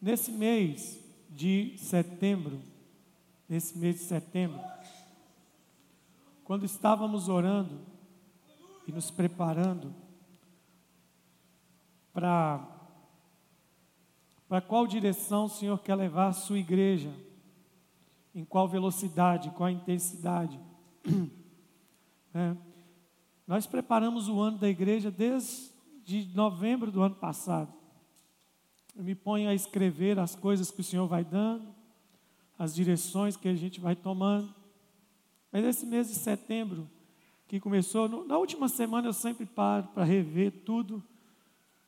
Nesse mês de setembro, nesse mês de setembro, quando estávamos orando e nos preparando para para qual direção o Senhor quer levar a sua igreja, em qual velocidade, qual intensidade. É. Nós preparamos o ano da igreja desde novembro do ano passado. Eu me ponho a escrever as coisas que o Senhor vai dando, as direções que a gente vai tomando. Mas esse mês de setembro, que começou, na última semana eu sempre paro para rever tudo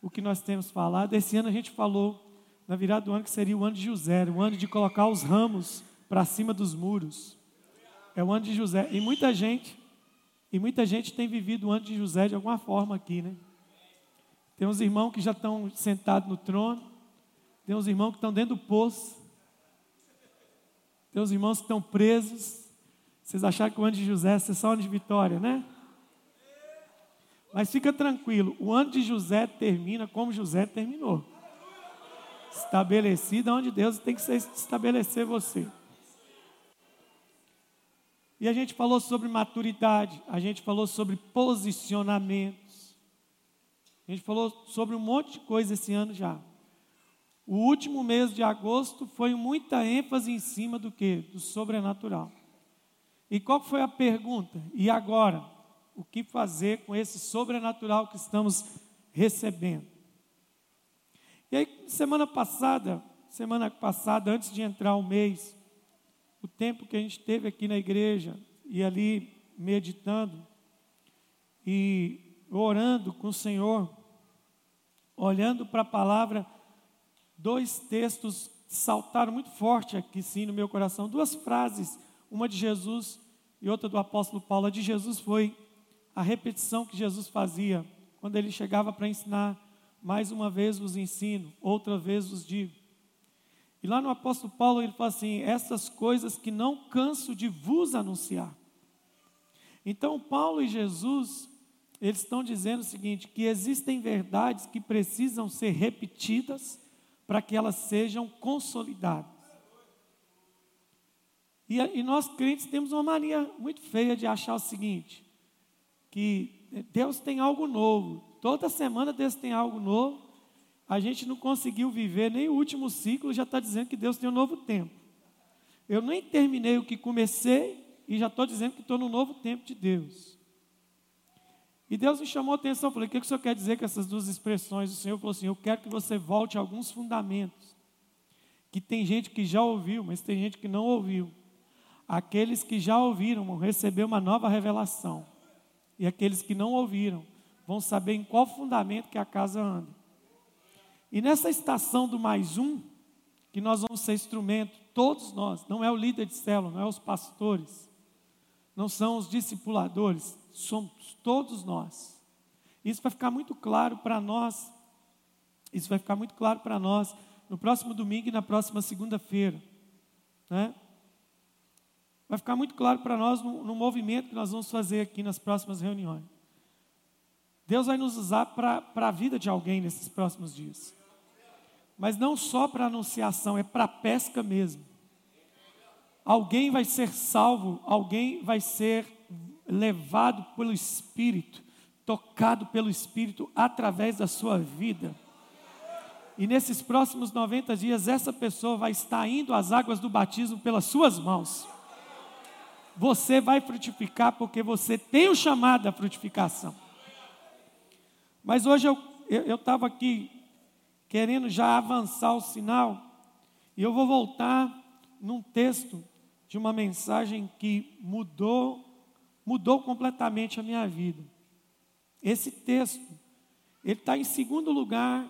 o que nós temos falado. Esse ano a gente falou, na virada do ano, que seria o ano de José, o ano de colocar os ramos para cima dos muros. É o ano de José. E muita gente, e muita gente tem vivido o ano de José de alguma forma aqui, né? Tem uns irmãos que já estão sentados no trono, tem uns irmãos que estão dentro do poço. Tem uns irmãos que estão presos. Vocês acharam que o ano de José é só ano de vitória, né? Mas fica tranquilo, o ano de José termina como José terminou. Estabelecido onde Deus tem que estabelecer você. E a gente falou sobre maturidade, a gente falou sobre posicionamentos. A gente falou sobre um monte de coisa esse ano já. O último mês de agosto foi muita ênfase em cima do que? Do sobrenatural. E qual foi a pergunta? E agora? O que fazer com esse sobrenatural que estamos recebendo? E aí, semana passada, semana passada, antes de entrar o mês, o tempo que a gente teve aqui na igreja e ali meditando e orando com o Senhor, olhando para a palavra dois textos saltaram muito forte aqui sim no meu coração, duas frases, uma de Jesus e outra do apóstolo Paulo. A de Jesus foi a repetição que Jesus fazia quando ele chegava para ensinar, mais uma vez vos ensino, outra vez vos digo. E lá no apóstolo Paulo ele fala assim: essas coisas que não canso de vos anunciar. Então Paulo e Jesus, eles estão dizendo o seguinte: que existem verdades que precisam ser repetidas para que elas sejam consolidadas. E, e nós crentes temos uma mania muito feia de achar o seguinte: que Deus tem algo novo, toda semana Deus tem algo novo, a gente não conseguiu viver nem o último ciclo, já está dizendo que Deus tem um novo tempo. Eu nem terminei o que comecei e já estou dizendo que estou no novo tempo de Deus. E Deus me chamou a atenção, falei, o que o Senhor quer dizer com essas duas expressões? O Senhor falou assim, eu quero que você volte a alguns fundamentos, que tem gente que já ouviu, mas tem gente que não ouviu. Aqueles que já ouviram vão receber uma nova revelação, e aqueles que não ouviram vão saber em qual fundamento que a casa anda. E nessa estação do mais um, que nós vamos ser instrumento, todos nós, não é o líder de célula, não é os pastores, não são os discipuladores, somos todos nós. Isso vai ficar muito claro para nós. Isso vai ficar muito claro para nós no próximo domingo e na próxima segunda-feira. Né? Vai ficar muito claro para nós no, no, movimento que nós vamos fazer aqui nas próximas reuniões. Deus vai nos usar para a vida de alguém nesses próximos dias. Mas não só para anunciação, é para pesca mesmo. Alguém vai ser salvo, alguém vai ser levado pelo Espírito, tocado pelo Espírito através da sua vida. E nesses próximos 90 dias, essa pessoa vai estar indo às águas do batismo pelas suas mãos. Você vai frutificar porque você tem o chamado da frutificação. Mas hoje eu estava aqui querendo já avançar o sinal, e eu vou voltar num texto de uma mensagem que mudou mudou completamente a minha vida. Esse texto, ele está em segundo lugar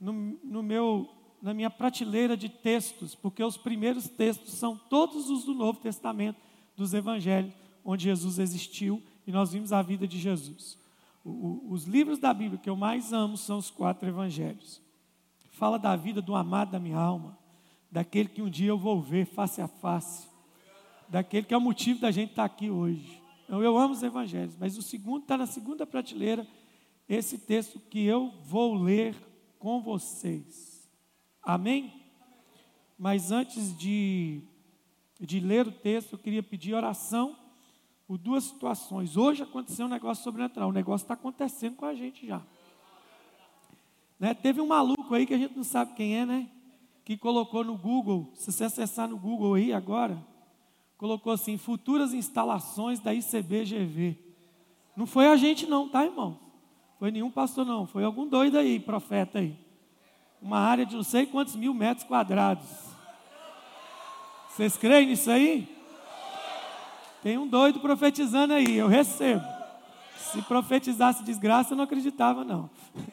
no, no meu, na minha prateleira de textos, porque os primeiros textos são todos os do Novo Testamento, dos Evangelhos, onde Jesus existiu e nós vimos a vida de Jesus. O, o, os livros da Bíblia que eu mais amo são os quatro Evangelhos. Fala da vida do amado da minha alma, daquele que um dia eu vou ver face a face, daquele que é o motivo da gente estar aqui hoje. Então, eu amo os evangelhos, mas o segundo está na segunda prateleira, esse texto que eu vou ler com vocês. Amém? Mas antes de, de ler o texto, eu queria pedir oração por duas situações. Hoje aconteceu um negócio sobrenatural, o negócio está acontecendo com a gente já. Né? Teve um maluco aí que a gente não sabe quem é, né? Que colocou no Google, se você acessar no Google aí agora, colocou assim: futuras instalações da ICBGV. Não foi a gente, não, tá, irmão? Foi nenhum pastor, não. Foi algum doido aí, profeta aí. Uma área de não sei quantos mil metros quadrados. Vocês creem nisso aí? Tem um doido profetizando aí, eu recebo. Se profetizasse desgraça, eu não acreditava, não.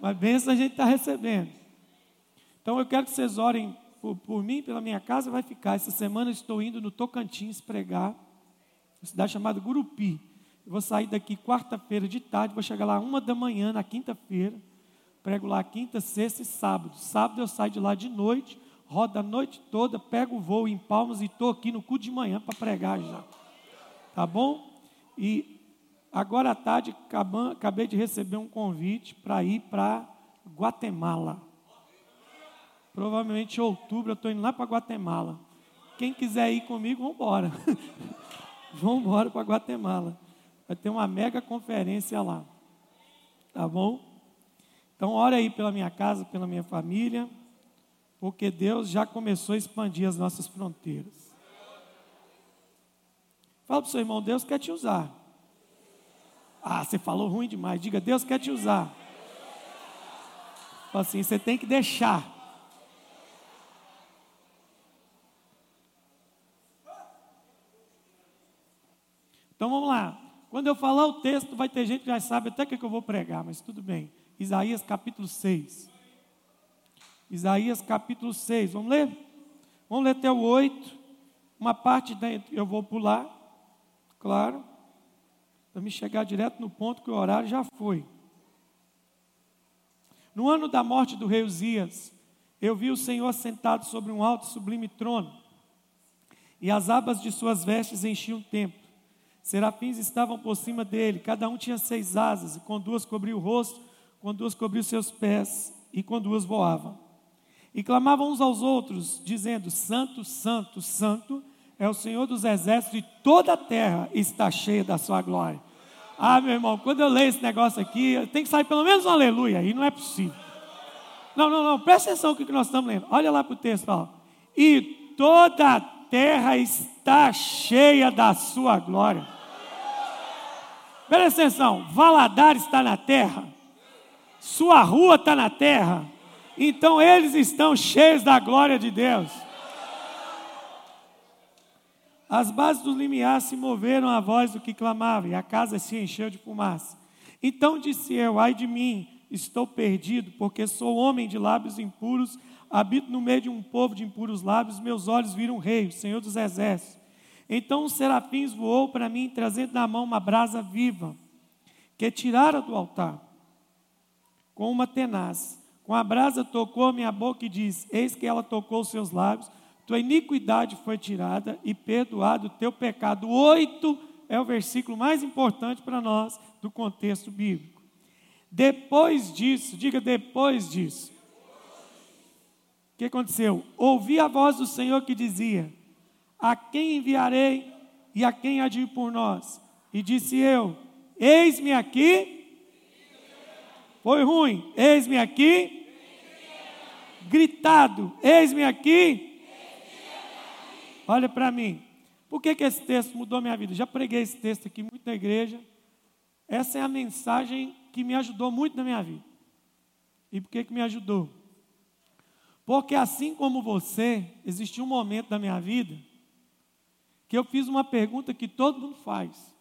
Mas benção a gente está recebendo. Então eu quero que vocês orem por, por mim, pela minha casa, vai ficar. Essa semana estou indo no Tocantins pregar, uma cidade chamada Gurupi. Eu vou sair daqui quarta-feira de tarde, vou chegar lá uma da manhã na quinta-feira. Prego lá quinta, sexta e sábado. Sábado eu saio de lá de noite, rodo a noite toda, pego o voo em Palmas e estou aqui no cu de manhã para pregar já. Tá bom? E agora à tarde acabei de receber um convite para ir para Guatemala. Provavelmente em outubro eu estou indo lá para Guatemala. Quem quiser ir comigo, vamos embora. vamos embora para Guatemala. Vai ter uma mega conferência lá. Tá bom? Então, ora aí pela minha casa, pela minha família, porque Deus já começou a expandir as nossas fronteiras. Fala para o seu irmão, Deus quer te usar. Ah, você falou ruim demais. Diga, Deus quer te usar. Fala assim, você tem que deixar. Então vamos lá. Quando eu falar o texto, vai ter gente que já sabe até o que eu vou pregar, mas tudo bem. Isaías capítulo 6. Isaías capítulo 6. Vamos ler? Vamos ler até o 8. Uma parte dentro eu vou pular, claro, para me chegar direto no ponto que o horário já foi. No ano da morte do rei Uzias, eu vi o Senhor sentado sobre um alto e sublime trono, e as abas de suas vestes enchiam o templo. Serafins estavam por cima dele, cada um tinha seis asas, e com duas cobriu o rosto, com duas cobriu seus pés, e com duas voavam. E clamavam uns aos outros, dizendo: Santo, Santo, Santo é o Senhor dos exércitos, e toda a terra está cheia da sua glória. Ah, meu irmão, quando eu leio esse negócio aqui, tem que sair pelo menos um aleluia, e não é possível. Não, não, não, presta atenção no que nós estamos lendo. Olha lá para o texto. E toda a terra está cheia da sua glória. Presta atenção, Valadar está na terra, sua rua está na terra, então eles estão cheios da glória de Deus. As bases do limiar se moveram à voz do que clamava, e a casa se encheu de fumaça. Então disse eu: Ai de mim, estou perdido, porque sou homem de lábios impuros habito no meio de um povo de impuros lábios, meus olhos viram o rei, o Senhor dos exércitos. Então os serafins voou para mim, trazendo na mão uma brasa viva, que tirara do altar, com uma tenaz. Com a brasa tocou minha boca e disse: Eis que ela tocou os seus lábios, tua iniquidade foi tirada e perdoado o teu pecado. Oito é o versículo mais importante para nós do contexto bíblico. Depois disso, diga depois disso, que aconteceu? Ouvi a voz do Senhor que dizia: A quem enviarei e a quem há de ir por nós? E disse eu: Eis-me aqui. Foi ruim. Eis-me aqui. Gritado: Eis-me aqui. Olha para mim. Por que, que esse texto mudou minha vida? Já preguei esse texto aqui muito na igreja. Essa é a mensagem que me ajudou muito na minha vida. E por que, que me ajudou? Porque assim como você, existiu um momento da minha vida que eu fiz uma pergunta que todo mundo faz.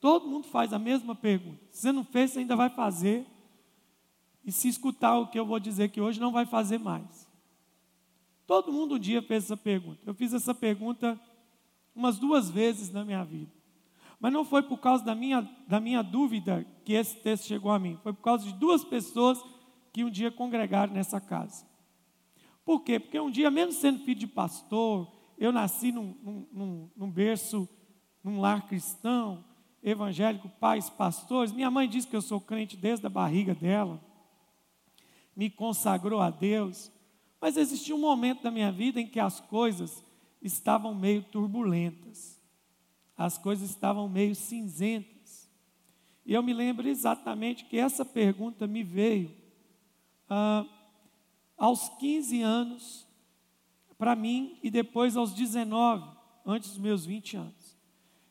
Todo mundo faz a mesma pergunta. Se você não fez, você ainda vai fazer. E se escutar o que eu vou dizer que hoje, não vai fazer mais. Todo mundo um dia fez essa pergunta. Eu fiz essa pergunta umas duas vezes na minha vida. Mas não foi por causa da minha, da minha dúvida que esse texto chegou a mim. Foi por causa de duas pessoas que um dia congregaram nessa casa. Por quê? Porque um dia, mesmo sendo filho de pastor, eu nasci num, num, num berço, num lar cristão, evangélico, pais, pastores. Minha mãe diz que eu sou crente desde a barriga dela. Me consagrou a Deus. Mas existia um momento da minha vida em que as coisas estavam meio turbulentas, as coisas estavam meio cinzentas. E eu me lembro exatamente que essa pergunta me veio ah, aos 15 anos, para mim, e depois aos 19, antes dos meus 20 anos.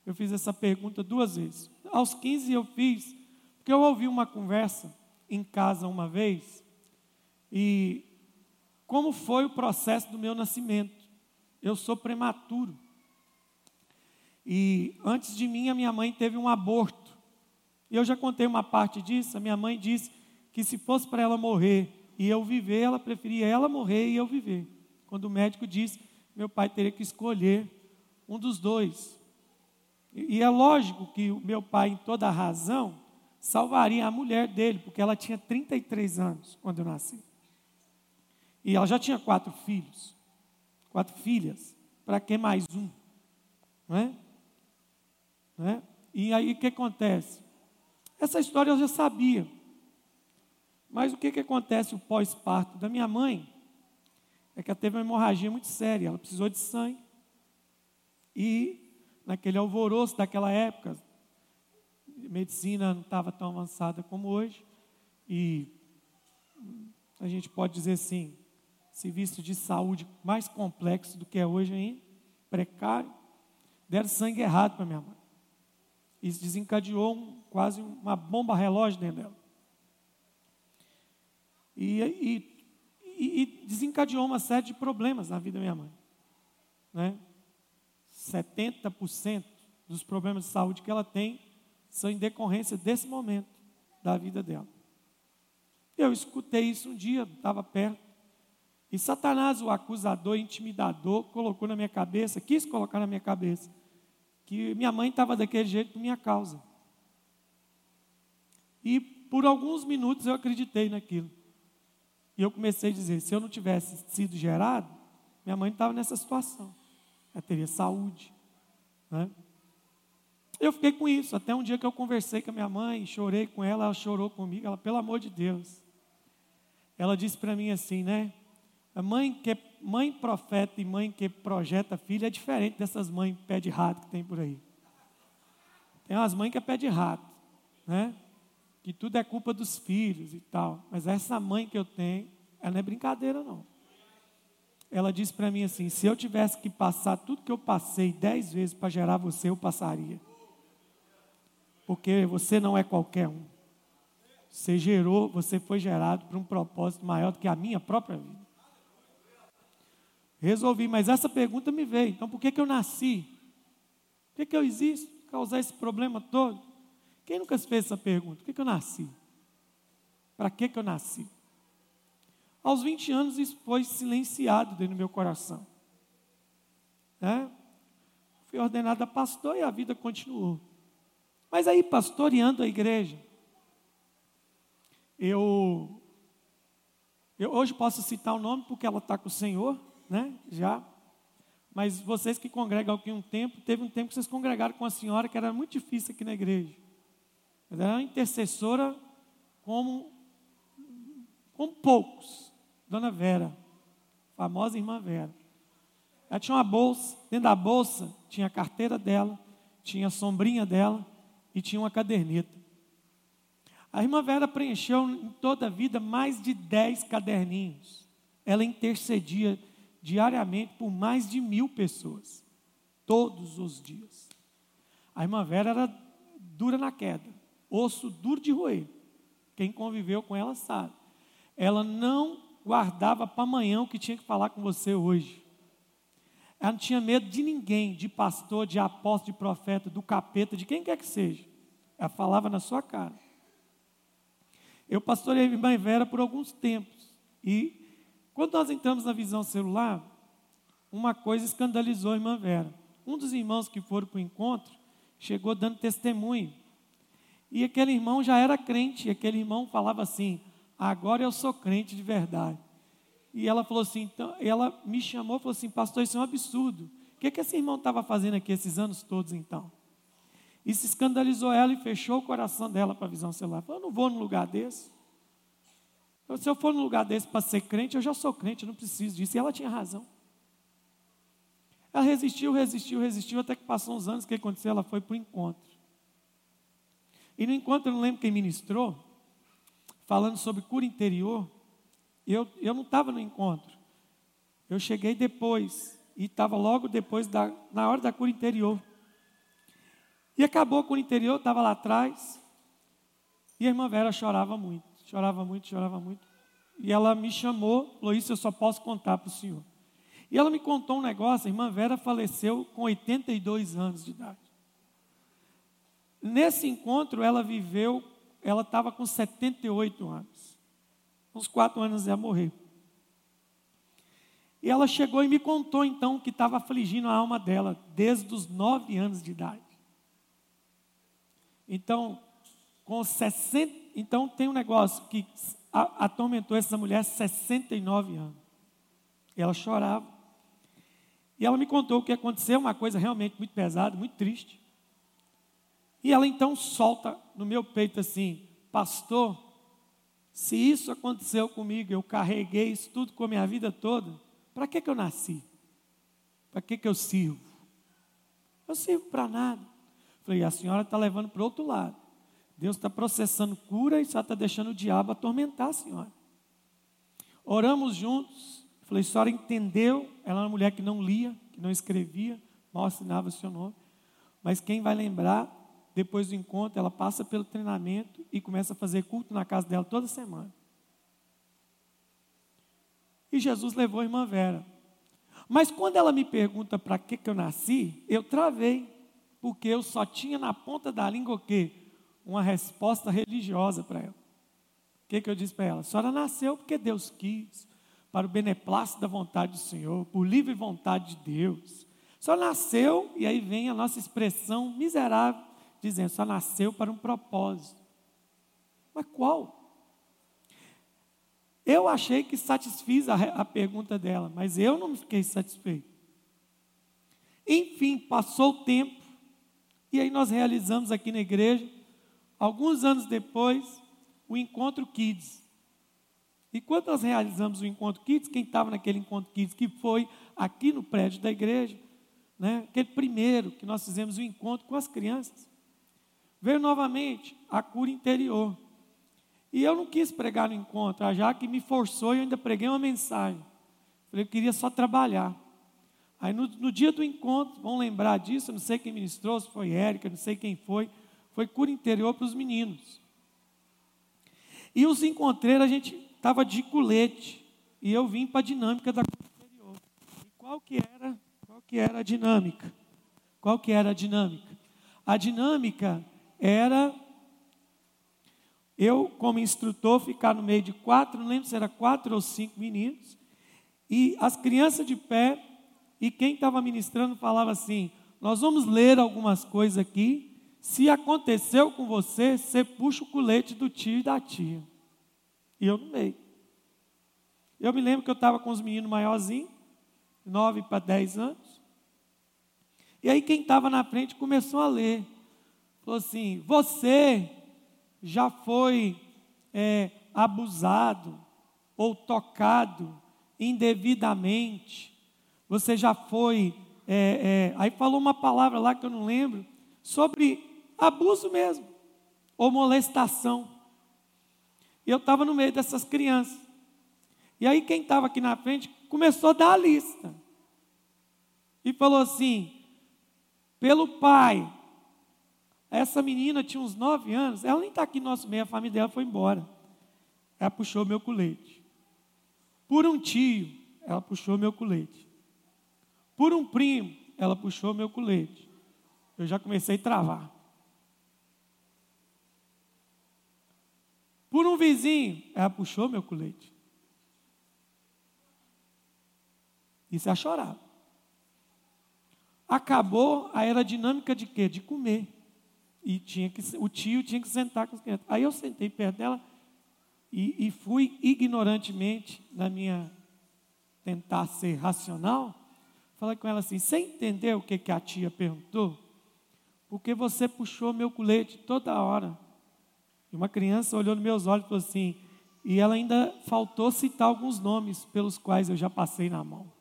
Eu fiz essa pergunta duas vezes. Aos 15 eu fiz, porque eu ouvi uma conversa em casa uma vez, e como foi o processo do meu nascimento. Eu sou prematuro. E antes de mim, a minha mãe teve um aborto. E eu já contei uma parte disso. A minha mãe disse que se fosse para ela morrer e eu viver, ela preferia ela morrer e eu viver. Quando o médico disse, meu pai teria que escolher um dos dois. E é lógico que o meu pai, em toda razão, salvaria a mulher dele, porque ela tinha 33 anos quando eu nasci. E ela já tinha quatro filhos, quatro filhas. Para que mais um? Não é? Não é? E aí o que acontece? Essa história eu já sabia. Mas o que, que acontece o pós-parto da minha mãe? É que ela teve uma hemorragia muito séria, ela precisou de sangue. E naquele alvoroço daquela época, medicina não estava tão avançada como hoje. E a gente pode dizer assim, serviço de saúde mais complexo do que é hoje ainda, precário, deram sangue errado para minha mãe. Isso desencadeou um, quase uma bomba relógio dentro dela. E, e, e, desencadeou uma série de problemas na vida da minha mãe. Né? 70% dos problemas de saúde que ela tem são em decorrência desse momento da vida dela. Eu escutei isso um dia, estava perto. E Satanás, o acusador, intimidador, colocou na minha cabeça, quis colocar na minha cabeça, que minha mãe estava daquele jeito por minha causa. E por alguns minutos eu acreditei naquilo. E eu comecei a dizer: se eu não tivesse sido gerado, minha mãe estava nessa situação. Ela teria saúde. Né? Eu fiquei com isso, até um dia que eu conversei com a minha mãe, chorei com ela, ela chorou comigo, ela, pelo amor de Deus. Ela disse para mim assim, né? A mãe que mãe profeta e mãe que projeta filho é diferente dessas mães pé de rato que tem por aí. Tem umas mães que é pé de rato, né? Que tudo é culpa dos filhos e tal. Mas essa mãe que eu tenho, ela não é brincadeira não. Ela disse para mim assim: se eu tivesse que passar tudo que eu passei dez vezes para gerar você, eu passaria. Porque você não é qualquer um. Você gerou, você foi gerado para um propósito maior do que a minha própria vida. Resolvi, mas essa pergunta me veio. Então, por que, que eu nasci? Por que, que eu existo? Causar esse problema todo? Quem nunca fez essa pergunta? Por que, que eu nasci? Para que, que eu nasci? Aos 20 anos, isso foi silenciado dentro do meu coração. É? Fui ordenado a pastor e a vida continuou. Mas aí, pastoreando a igreja, eu, eu hoje posso citar o nome porque ela está com o Senhor, né? Já. Mas vocês que congregam aqui um tempo, teve um tempo que vocês congregaram com a senhora que era muito difícil aqui na igreja. Ela era intercessora como, como poucos. Dona Vera, famosa irmã Vera. Ela tinha uma bolsa, dentro da bolsa tinha a carteira dela, tinha a sombrinha dela e tinha uma caderneta. A irmã Vera preencheu em toda a vida mais de dez caderninhos. Ela intercedia diariamente por mais de mil pessoas, todos os dias. A irmã Vera era dura na queda, osso duro de roer. Quem conviveu com ela sabe. Ela não guardava para amanhã o que tinha que falar com você hoje. Ela não tinha medo de ninguém, de pastor, de apóstolo, de profeta, do capeta, de quem quer que seja. Ela falava na sua cara. Eu pastorei a irmã Vera por alguns tempos. E quando nós entramos na visão celular, uma coisa escandalizou a irmã Vera. Um dos irmãos que foram para o encontro chegou dando testemunho. E aquele irmão já era crente, e aquele irmão falava assim: agora eu sou crente de verdade. E ela falou assim, então, ela me chamou e falou assim, pastor, isso é um absurdo. O que, que esse irmão estava fazendo aqui esses anos todos então? Isso escandalizou ela e fechou o coração dela para a visão celular. Falou, eu não vou num lugar desse. Se eu for num lugar desse para ser crente, eu já sou crente, eu não preciso disso. E ela tinha razão. Ela resistiu, resistiu, resistiu, até que passou uns anos, o que aconteceu? Ela foi para o encontro. E no encontro, eu não lembro quem ministrou, falando sobre cura interior. Eu, eu não estava no encontro. Eu cheguei depois. E estava logo depois, da, na hora da cura interior. E acabou a cura interior, estava lá atrás. E a irmã Vera chorava muito, chorava muito, chorava muito. E ela me chamou, Isso eu só posso contar para o senhor. E ela me contou um negócio: a irmã Vera faleceu com 82 anos de idade. Nesse encontro, ela viveu, ela estava com 78 anos. Uns quatro anos ia morrer. E ela chegou e me contou então que estava afligindo a alma dela desde os nove anos de idade. Então, com 60, então tem um negócio que atormentou essa mulher 69 anos. Ela chorava. E ela me contou o que aconteceu, uma coisa realmente muito pesada, muito triste. E ela então solta no meu peito assim: Pastor, se isso aconteceu comigo, eu carreguei isso tudo com a minha vida toda, para que, que eu nasci? Para que, que eu sirvo? Eu sirvo para nada. Falei, a senhora está levando para o outro lado. Deus está processando cura e só está deixando o diabo atormentar a senhora. Oramos juntos. Falei, a senhora entendeu? Ela era uma mulher que não lia, que não escrevia, mal assinava o seu nome. Mas quem vai lembrar depois do encontro, ela passa pelo treinamento e começa a fazer culto na casa dela toda semana. E Jesus levou a irmã Vera. Mas quando ela me pergunta para que, que eu nasci, eu travei, porque eu só tinha na ponta da língua o quê? Uma resposta religiosa para ela. O que, que eu disse para ela? A senhora nasceu porque Deus quis, para o beneplácito da vontade do Senhor, por livre vontade de Deus. Só nasceu, e aí vem a nossa expressão miserável, dizendo: só nasceu para um propósito. Mas qual? Eu achei que satisfiz a, a pergunta dela, mas eu não fiquei satisfeito. Enfim, passou o tempo, e aí nós realizamos aqui na igreja, alguns anos depois, o Encontro Kids. E quando nós realizamos o Encontro Kids, quem estava naquele Encontro Kids, que foi aqui no prédio da igreja, né, aquele primeiro que nós fizemos o encontro com as crianças, Veio novamente a cura interior. E eu não quis pregar no encontro, a Jaque me forçou e eu ainda preguei uma mensagem. Falei, eu queria só trabalhar. Aí no, no dia do encontro, vão lembrar disso, não sei quem ministrou, se foi Érica, não sei quem foi, foi cura interior para os meninos. E os encontrei, a gente estava de colete, e eu vim para a dinâmica da cura interior. E qual que era, qual que era a dinâmica? Qual que era a dinâmica? A dinâmica era eu, como instrutor, ficar no meio de quatro, não lembro se era quatro ou cinco meninos, e as crianças de pé, e quem estava ministrando falava assim: Nós vamos ler algumas coisas aqui. Se aconteceu com você, você puxa o colete do tio e da tia. E eu no meio. Eu me lembro que eu estava com os meninos maiorzinhos, nove para dez anos. E aí quem estava na frente começou a ler. Falou assim: Você já foi é, abusado ou tocado indevidamente, você já foi. É, é, aí falou uma palavra lá que eu não lembro, sobre abuso mesmo, ou molestação. E eu estava no meio dessas crianças. E aí quem estava aqui na frente começou a dar a lista. E falou assim: pelo pai, essa menina tinha uns nove anos, ela nem está aqui no nosso meio, a família dela foi embora. Ela puxou meu colete. Por um tio, ela puxou meu colete. Por um primo, ela puxou meu colete. Eu já comecei a travar. Por um vizinho, ela puxou meu colete. Isso é chorar. Acabou a era dinâmica de quê? De comer. E tinha que, o tio tinha que sentar com as crianças. Aí eu sentei perto dela e, e fui ignorantemente, na minha tentar ser racional, falei com ela assim: Você entendeu o que, que a tia perguntou? Porque você puxou meu colete toda hora. E uma criança olhou nos meus olhos e falou assim: E ela ainda faltou citar alguns nomes pelos quais eu já passei na mão.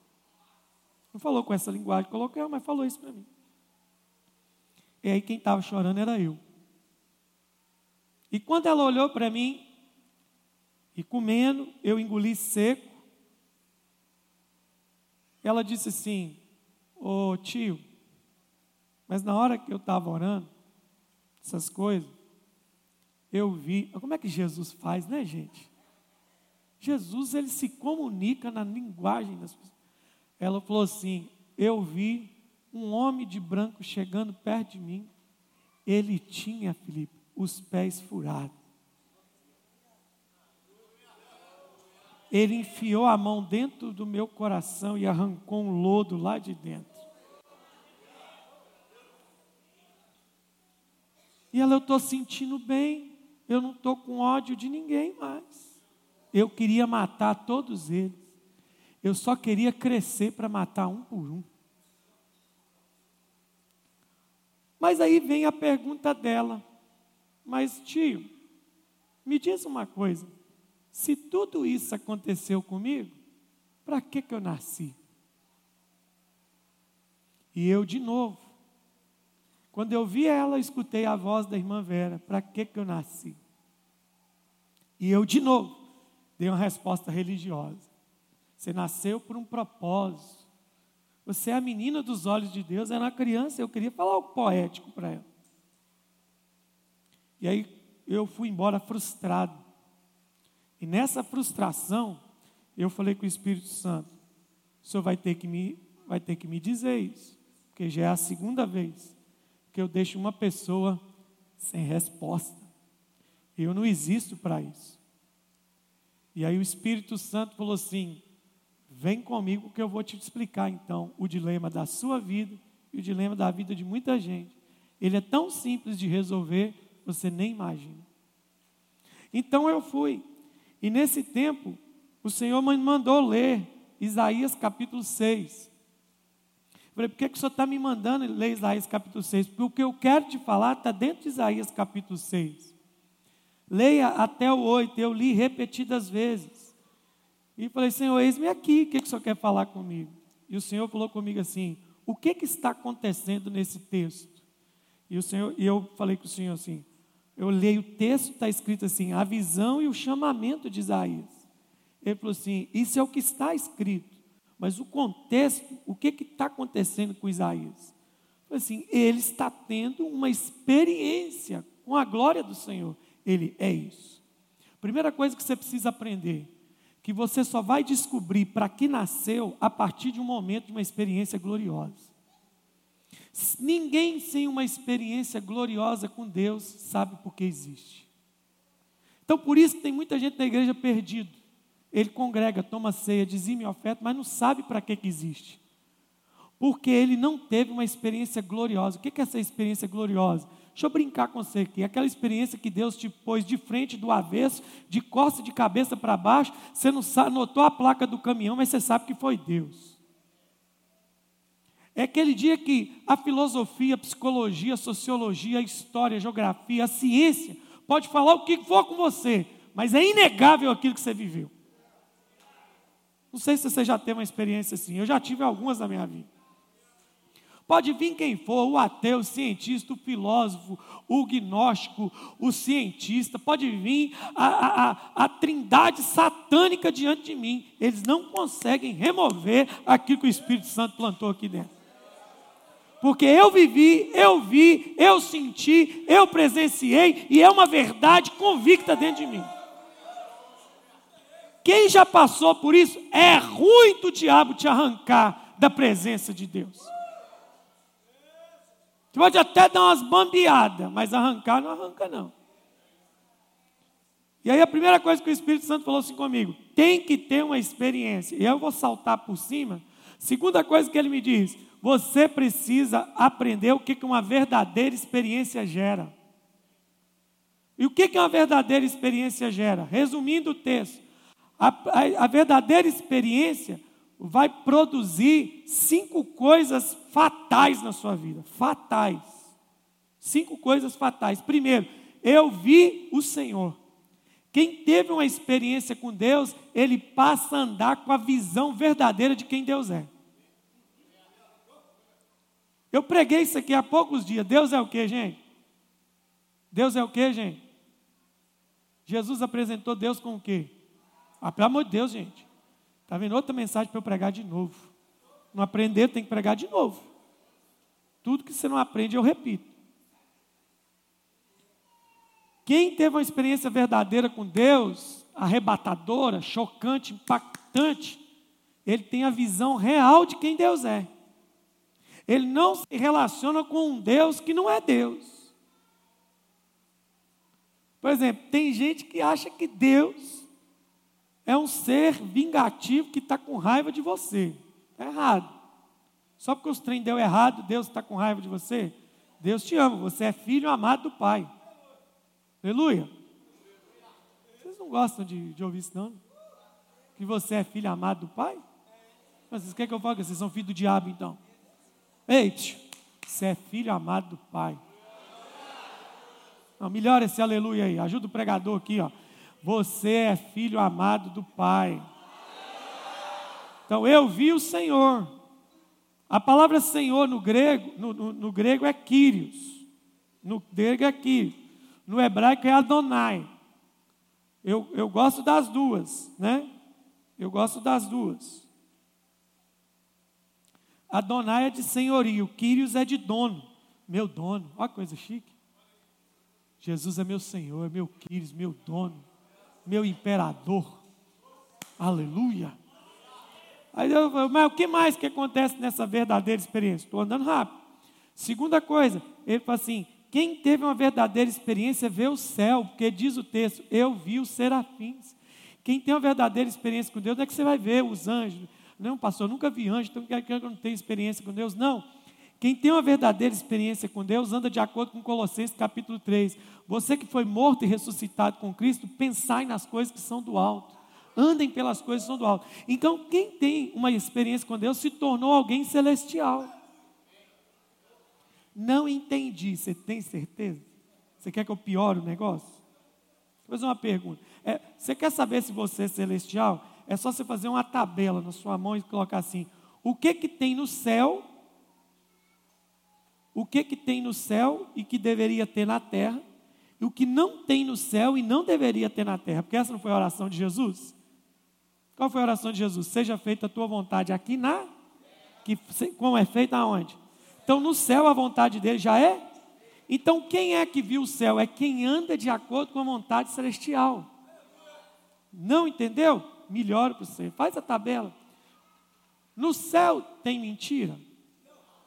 Não falou com essa linguagem coloquial, mas falou isso para mim. E aí quem estava chorando era eu. E quando ela olhou para mim, e comendo, eu engoli seco, ela disse assim: Ô tio, mas na hora que eu estava orando, essas coisas, eu vi. Como é que Jesus faz, né, gente? Jesus, ele se comunica na linguagem das pessoas. Ela falou assim: Eu vi um homem de branco chegando perto de mim. Ele tinha, Felipe, os pés furados. Ele enfiou a mão dentro do meu coração e arrancou um lodo lá de dentro. E ela, eu estou sentindo bem, eu não estou com ódio de ninguém mais. Eu queria matar todos eles. Eu só queria crescer para matar um por um. Mas aí vem a pergunta dela: Mas tio, me diz uma coisa. Se tudo isso aconteceu comigo, para que, que eu nasci? E eu de novo. Quando eu vi ela, escutei a voz da irmã Vera: para que, que eu nasci? E eu de novo dei uma resposta religiosa. Você nasceu por um propósito. Você é a menina dos olhos de Deus. Era uma criança, eu queria falar algo poético para ela. E aí eu fui embora frustrado. E nessa frustração, eu falei com o Espírito Santo: o senhor vai ter que me, vai ter que me dizer isso, porque já é a segunda vez que eu deixo uma pessoa sem resposta. Eu não existo para isso. E aí o Espírito Santo falou assim: vem comigo que eu vou te explicar então o dilema da sua vida e o dilema da vida de muita gente. Ele é tão simples de resolver, você nem imagina. Então eu fui. E nesse tempo, o Senhor me mandou ler Isaías capítulo 6. falei, por que, que o Senhor está me mandando ler Isaías capítulo 6? Porque o que eu quero te falar está dentro de Isaías capítulo 6. Leia até o 8, eu li repetidas vezes. E falei, Senhor, eis-me aqui, o que, que o Senhor quer falar comigo? E o Senhor falou comigo assim: o que, que está acontecendo nesse texto? E, o Senhor, e eu falei com o Senhor assim: eu leio o texto, está escrito assim: a visão e o chamamento de Isaías. Ele falou assim: isso é o que está escrito, mas o contexto, o que está acontecendo com Isaías? Assim: ele está tendo uma experiência com a glória do Senhor. Ele é isso. Primeira coisa que você precisa aprender, que você só vai descobrir para que nasceu a partir de um momento de uma experiência gloriosa. Ninguém sem uma experiência gloriosa com Deus sabe por que existe. Então, por isso que tem muita gente na igreja perdido. Ele congrega, toma ceia, dizime oferta, mas não sabe para que, que existe. Porque ele não teve uma experiência gloriosa. O que é essa experiência gloriosa? Deixa eu brincar com você aqui. Aquela experiência que Deus te pôs de frente, do avesso, de costa, de cabeça para baixo. Você não sabe, notou a placa do caminhão, mas você sabe que foi Deus. É aquele dia que a filosofia, a psicologia, a sociologia, a história, a geografia, a ciência pode falar o que for com você, mas é inegável aquilo que você viveu. Não sei se você já teve uma experiência assim, eu já tive algumas na minha vida. Pode vir quem for, o ateu, o cientista, o filósofo, o gnóstico, o cientista, pode vir a, a, a, trindade satânica diante de mim. Eles não conseguem remover aquilo que o Espírito Santo plantou aqui dentro porque eu vivi, eu vi, eu senti, eu presenciei e é uma verdade convicta dentro de mim. Quem já passou por isso, é ruim do diabo te arrancar da presença de Deus. Você pode até dar umas bambeadas, mas arrancar não arranca, não. E aí a primeira coisa que o Espírito Santo falou assim comigo: tem que ter uma experiência. E eu vou saltar por cima. Segunda coisa que ele me diz: você precisa aprender o que uma verdadeira experiência gera. E o que uma verdadeira experiência gera? Resumindo o texto, a, a, a verdadeira experiência vai produzir cinco coisas fatais na sua vida. Fatais. Cinco coisas fatais. Primeiro, eu vi o Senhor. Quem teve uma experiência com Deus, ele passa a andar com a visão verdadeira de quem Deus é. Eu preguei isso aqui há poucos dias. Deus é o que, gente? Deus é o que, gente? Jesus apresentou Deus com o quê? Ah, pelo amor de Deus, gente. Está vendo outra mensagem para eu pregar de novo. Não aprender, tem que pregar de novo. Tudo que você não aprende, eu repito. Quem teve uma experiência verdadeira com Deus, arrebatadora, chocante, impactante, ele tem a visão real de quem Deus é. Ele não se relaciona com um Deus que não é Deus. Por exemplo, tem gente que acha que Deus é um ser vingativo que está com raiva de você. Está errado. Só porque os trem deu errado, Deus está com raiva de você. Deus te ama, você é filho amado do Pai. Aleluia. Vocês não gostam de, de ouvir isso, não? Que você é filho amado do Pai? Mas vocês querem que eu fale que vocês são filho do diabo, então? Ei, você é filho amado do Pai. Não, melhora esse aleluia aí. Ajuda o pregador aqui, ó. Você é filho amado do Pai. Então eu vi o Senhor. A palavra Senhor no grego, no, no, no grego é Kyrios. No grego é Kyrios. No hebraico é Adonai. Eu, eu gosto das duas, né? Eu gosto das duas. Adonai é de senhorio, Quírios é de dono, meu dono. Olha que coisa chique. Jesus é meu Senhor, meu Quírios, meu dono, meu imperador. Aleluia. Aí eu falo, mas o que mais que acontece nessa verdadeira experiência? Estou andando rápido. Segunda coisa, ele fala assim: quem teve uma verdadeira experiência vê o céu, porque diz o texto, eu vi os serafins. Quem tem uma verdadeira experiência com Deus, é que você vai ver os anjos, não, pastor, eu nunca vi anjo, então quer que eu não tenha experiência com Deus? Não. Quem tem uma verdadeira experiência com Deus anda de acordo com Colossenses capítulo 3. Você que foi morto e ressuscitado com Cristo, pensai nas coisas que são do alto. Andem pelas coisas que são do alto. Então, quem tem uma experiência com Deus se tornou alguém celestial. Não entendi. Você tem certeza? Você quer que eu piore o negócio? Vou fazer uma pergunta. É, você quer saber se você é celestial? É só você fazer uma tabela na sua mão e colocar assim: o que que tem no céu? O que que tem no céu e que deveria ter na terra? E o que não tem no céu e não deveria ter na terra? Porque essa não foi a oração de Jesus? Qual foi a oração de Jesus? Seja feita a tua vontade aqui na que como é feita aonde? Então no céu a vontade dele já é? Então quem é que viu o céu? É quem anda de acordo com a vontade celestial. Não entendeu? melhor para você. Faz a tabela. No céu tem mentira?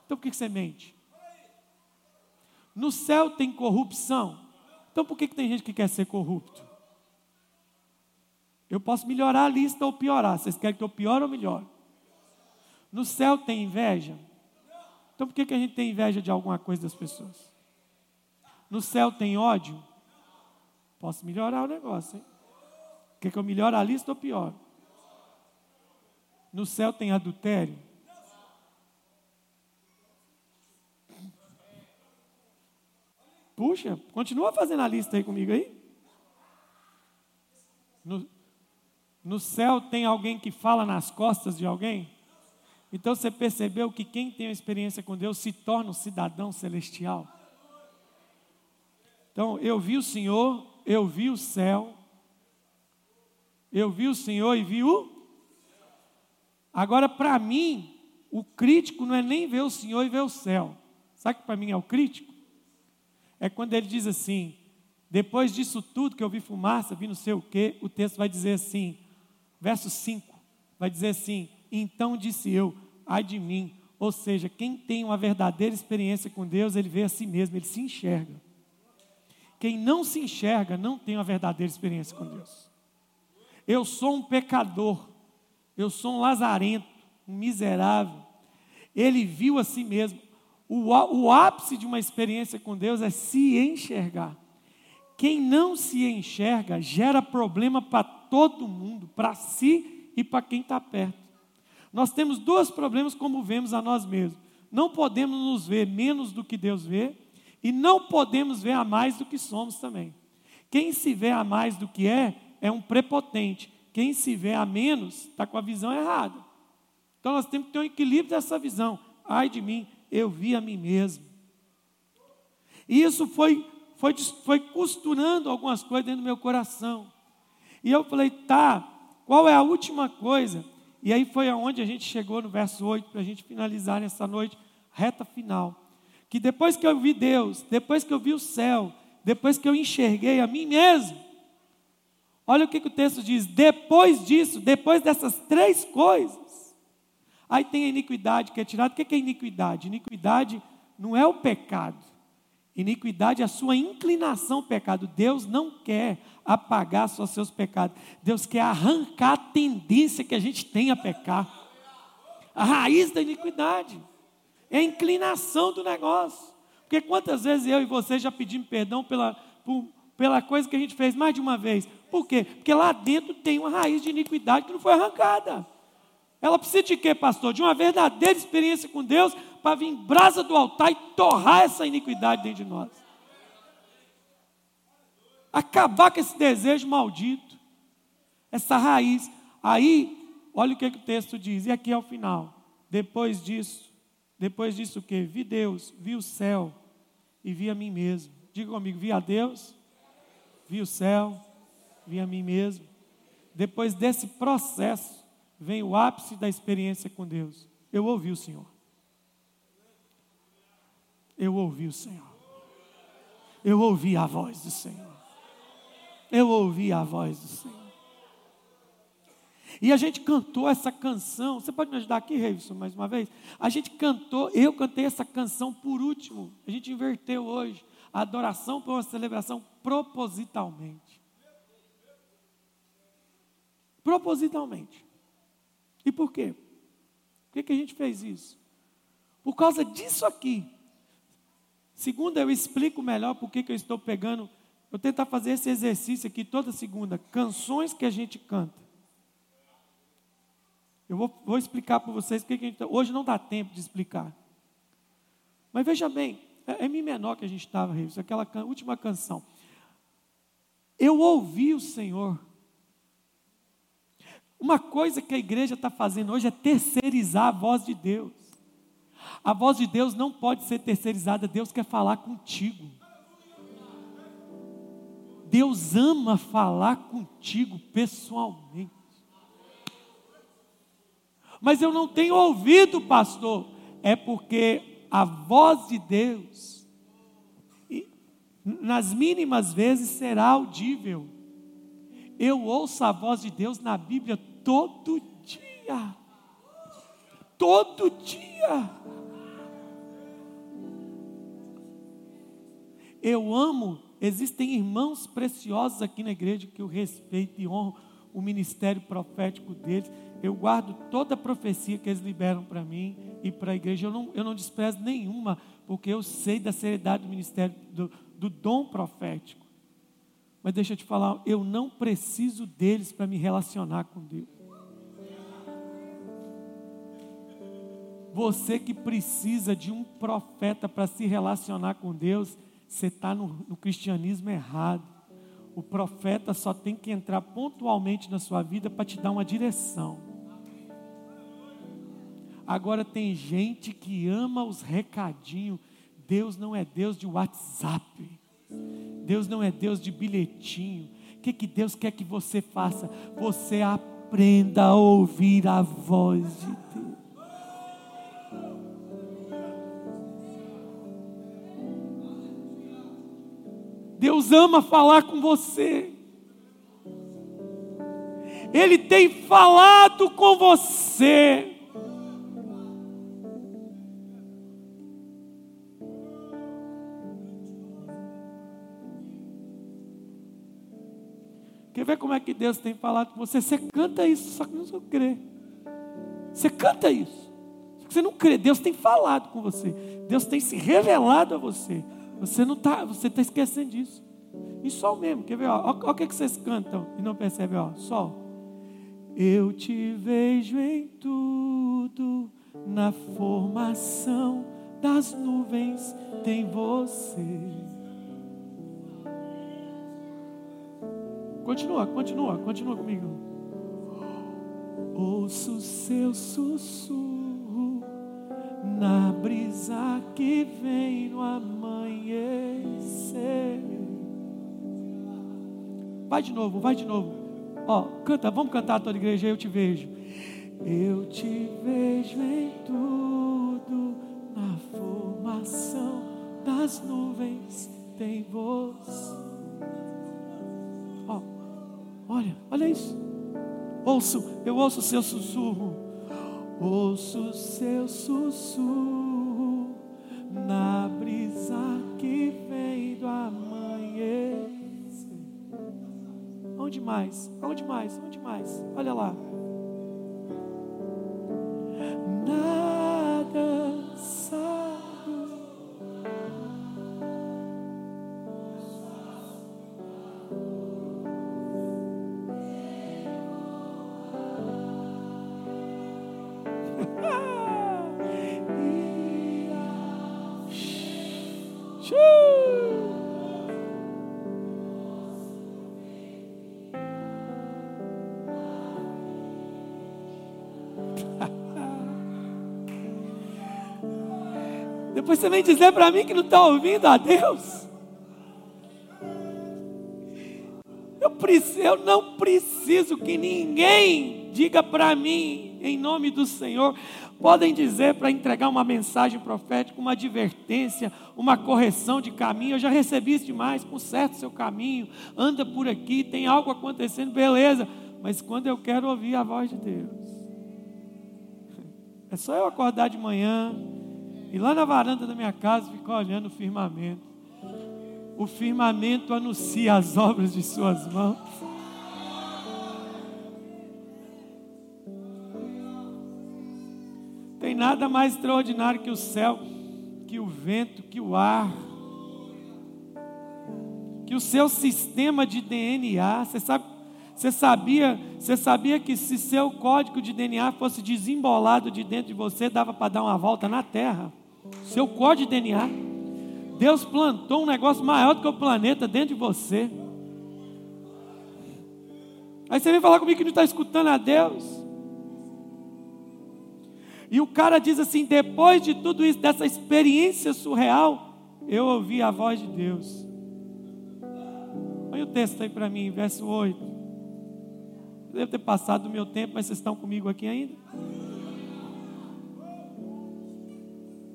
Então por que você mente? No céu tem corrupção? Então por que tem gente que quer ser corrupto? Eu posso melhorar a lista ou piorar. Vocês querem que eu piore ou melhore? No céu tem inveja? Então por que a gente tem inveja de alguma coisa das pessoas? No céu tem ódio? Posso melhorar o negócio, hein? Quer que eu melhore a lista ou pior? No céu tem adultério? Puxa, continua fazendo a lista aí comigo aí. No, no céu tem alguém que fala nas costas de alguém? Então você percebeu que quem tem experiência com Deus se torna um cidadão celestial? Então, eu vi o Senhor, eu vi o céu, eu vi o Senhor e vi o. Agora, para mim, o crítico não é nem ver o Senhor e ver o céu. Sabe que para mim é o crítico? É quando ele diz assim: depois disso tudo que eu vi fumaça, vi não sei o quê, o texto vai dizer assim, verso 5, vai dizer assim: então disse eu, ai de mim. Ou seja, quem tem uma verdadeira experiência com Deus, ele vê a si mesmo, ele se enxerga. Quem não se enxerga, não tem uma verdadeira experiência com Deus. Eu sou um pecador, eu sou um lazarento, um miserável. Ele viu a si mesmo. O, o ápice de uma experiência com Deus é se enxergar. Quem não se enxerga gera problema para todo mundo, para si e para quem está perto. Nós temos dois problemas como vemos a nós mesmos. Não podemos nos ver menos do que Deus vê, e não podemos ver a mais do que somos também. Quem se vê a mais do que é, é um prepotente. Quem se vê a menos, está com a visão errada. Então nós temos que ter um equilíbrio dessa visão. Ai de mim, eu vi a mim mesmo. E isso foi, foi, foi costurando algumas coisas dentro do meu coração. E eu falei, tá, qual é a última coisa? E aí foi aonde a gente chegou no verso 8, para a gente finalizar nessa noite, reta final. Que depois que eu vi Deus, depois que eu vi o céu, depois que eu enxerguei a mim mesmo, olha o que, que o texto diz: depois disso, depois dessas três coisas, Aí tem a iniquidade que é tirada. O que é iniquidade? Iniquidade não é o pecado. Iniquidade é a sua inclinação ao pecado. Deus não quer apagar só seus pecados. Deus quer arrancar a tendência que a gente tem a pecar. A raiz da iniquidade é a inclinação do negócio. Porque quantas vezes eu e você já pedimos perdão pela, por, pela coisa que a gente fez mais de uma vez? Por quê? Porque lá dentro tem uma raiz de iniquidade que não foi arrancada. Ela precisa de quê, pastor? De uma verdadeira experiência com Deus para vir em brasa do altar e torrar essa iniquidade dentro de nós. Acabar com esse desejo maldito, essa raiz. Aí, olha o que, que o texto diz, e aqui é o final. Depois disso, depois disso o que? Vi Deus, vi o céu e vi a mim mesmo. Diga comigo, vi a Deus, vi o céu, vi a mim mesmo. Depois desse processo, vem o ápice da experiência com Deus. Eu ouvi o Senhor. Eu ouvi o Senhor. Eu ouvi a voz do Senhor. Eu ouvi a voz do Senhor. E a gente cantou essa canção. Você pode me ajudar aqui, Reivson, mais uma vez? A gente cantou, eu cantei essa canção por último. A gente inverteu hoje. A adoração para uma celebração propositalmente. Propositalmente. E por quê? Por que, que a gente fez isso? Por causa disso aqui. Segunda, eu explico melhor por que, que eu estou pegando. Eu tentar fazer esse exercício aqui toda segunda. Canções que a gente canta. Eu vou, vou explicar para vocês porque que a gente, hoje não dá tempo de explicar. Mas veja bem, é, é Mi menor que a gente estava, aquela can, última canção. Eu ouvi o Senhor uma coisa que a igreja está fazendo hoje é terceirizar a voz de Deus. A voz de Deus não pode ser terceirizada, Deus quer falar contigo. Deus ama falar contigo pessoalmente. Mas eu não tenho ouvido, pastor. É porque a voz de Deus, nas mínimas vezes, será audível. Eu ouço a voz de Deus na Bíblia todo dia. Todo dia. Eu amo, existem irmãos preciosos aqui na igreja que eu respeito e honro o ministério profético deles. Eu guardo toda a profecia que eles liberam para mim e para a igreja. Eu não, eu não desprezo nenhuma, porque eu sei da seriedade do ministério, do, do dom profético. Mas deixa eu te falar, eu não preciso deles para me relacionar com Deus. Você que precisa de um profeta para se relacionar com Deus, você está no, no cristianismo errado. O profeta só tem que entrar pontualmente na sua vida para te dar uma direção. Agora tem gente que ama os recadinhos. Deus não é Deus de WhatsApp. Deus não é Deus de bilhetinho. O que, que Deus quer que você faça? Você aprenda a ouvir a voz de Deus. Deus ama falar com você. Ele tem falado com você. Quer ver como é que Deus tem falado com você? Você canta isso, só que não crê. Você canta isso. Só que você não crê. Deus tem falado com você. Deus tem se revelado a você. Você não está, você está esquecendo disso. E sol mesmo, quer ver? Olha o que, que vocês cantam e não percebem, ó, sol. Eu te vejo em tudo, na formação das nuvens tem você. Continua, continua, continua comigo. Ouço seu sussurro na brisa que vem no amanhecer. Vai de novo, vai de novo. Ó, canta, vamos cantar a igreja, eu te vejo. Eu te vejo em tudo, na formação das nuvens tem voz. Ó, olha, olha isso. Ouço, eu ouço o seu sussurro. Ouço seu sussurro na brisa que vem do amanhecer. Onde mais? Onde mais? Onde mais? Olha lá. Você vem dizer para mim que não está ouvindo a Deus. Eu, preciso, eu não preciso que ninguém diga para mim, em nome do Senhor. Podem dizer para entregar uma mensagem profética, uma advertência, uma correção de caminho. Eu já recebi isso demais. Conserta o seu caminho, anda por aqui, tem algo acontecendo, beleza. Mas quando eu quero ouvir a voz de Deus, é só eu acordar de manhã, e lá na varanda da minha casa ficar olhando o firmamento. O firmamento anuncia as obras de suas mãos. Tem nada mais extraordinário que o céu, que o vento, que o ar, que o seu sistema de DNA. Você sabe, você sabia, você sabia que se seu código de DNA fosse desembolado de dentro de você, dava para dar uma volta na Terra? Seu código de DNA. Deus plantou um negócio maior do que o planeta dentro de você. Aí você vem falar comigo que não está escutando a Deus. E o cara diz assim: depois de tudo isso, dessa experiência surreal, eu ouvi a voz de Deus. Olha o texto aí para mim, verso 8. Deve ter passado do meu tempo, mas vocês estão comigo aqui ainda?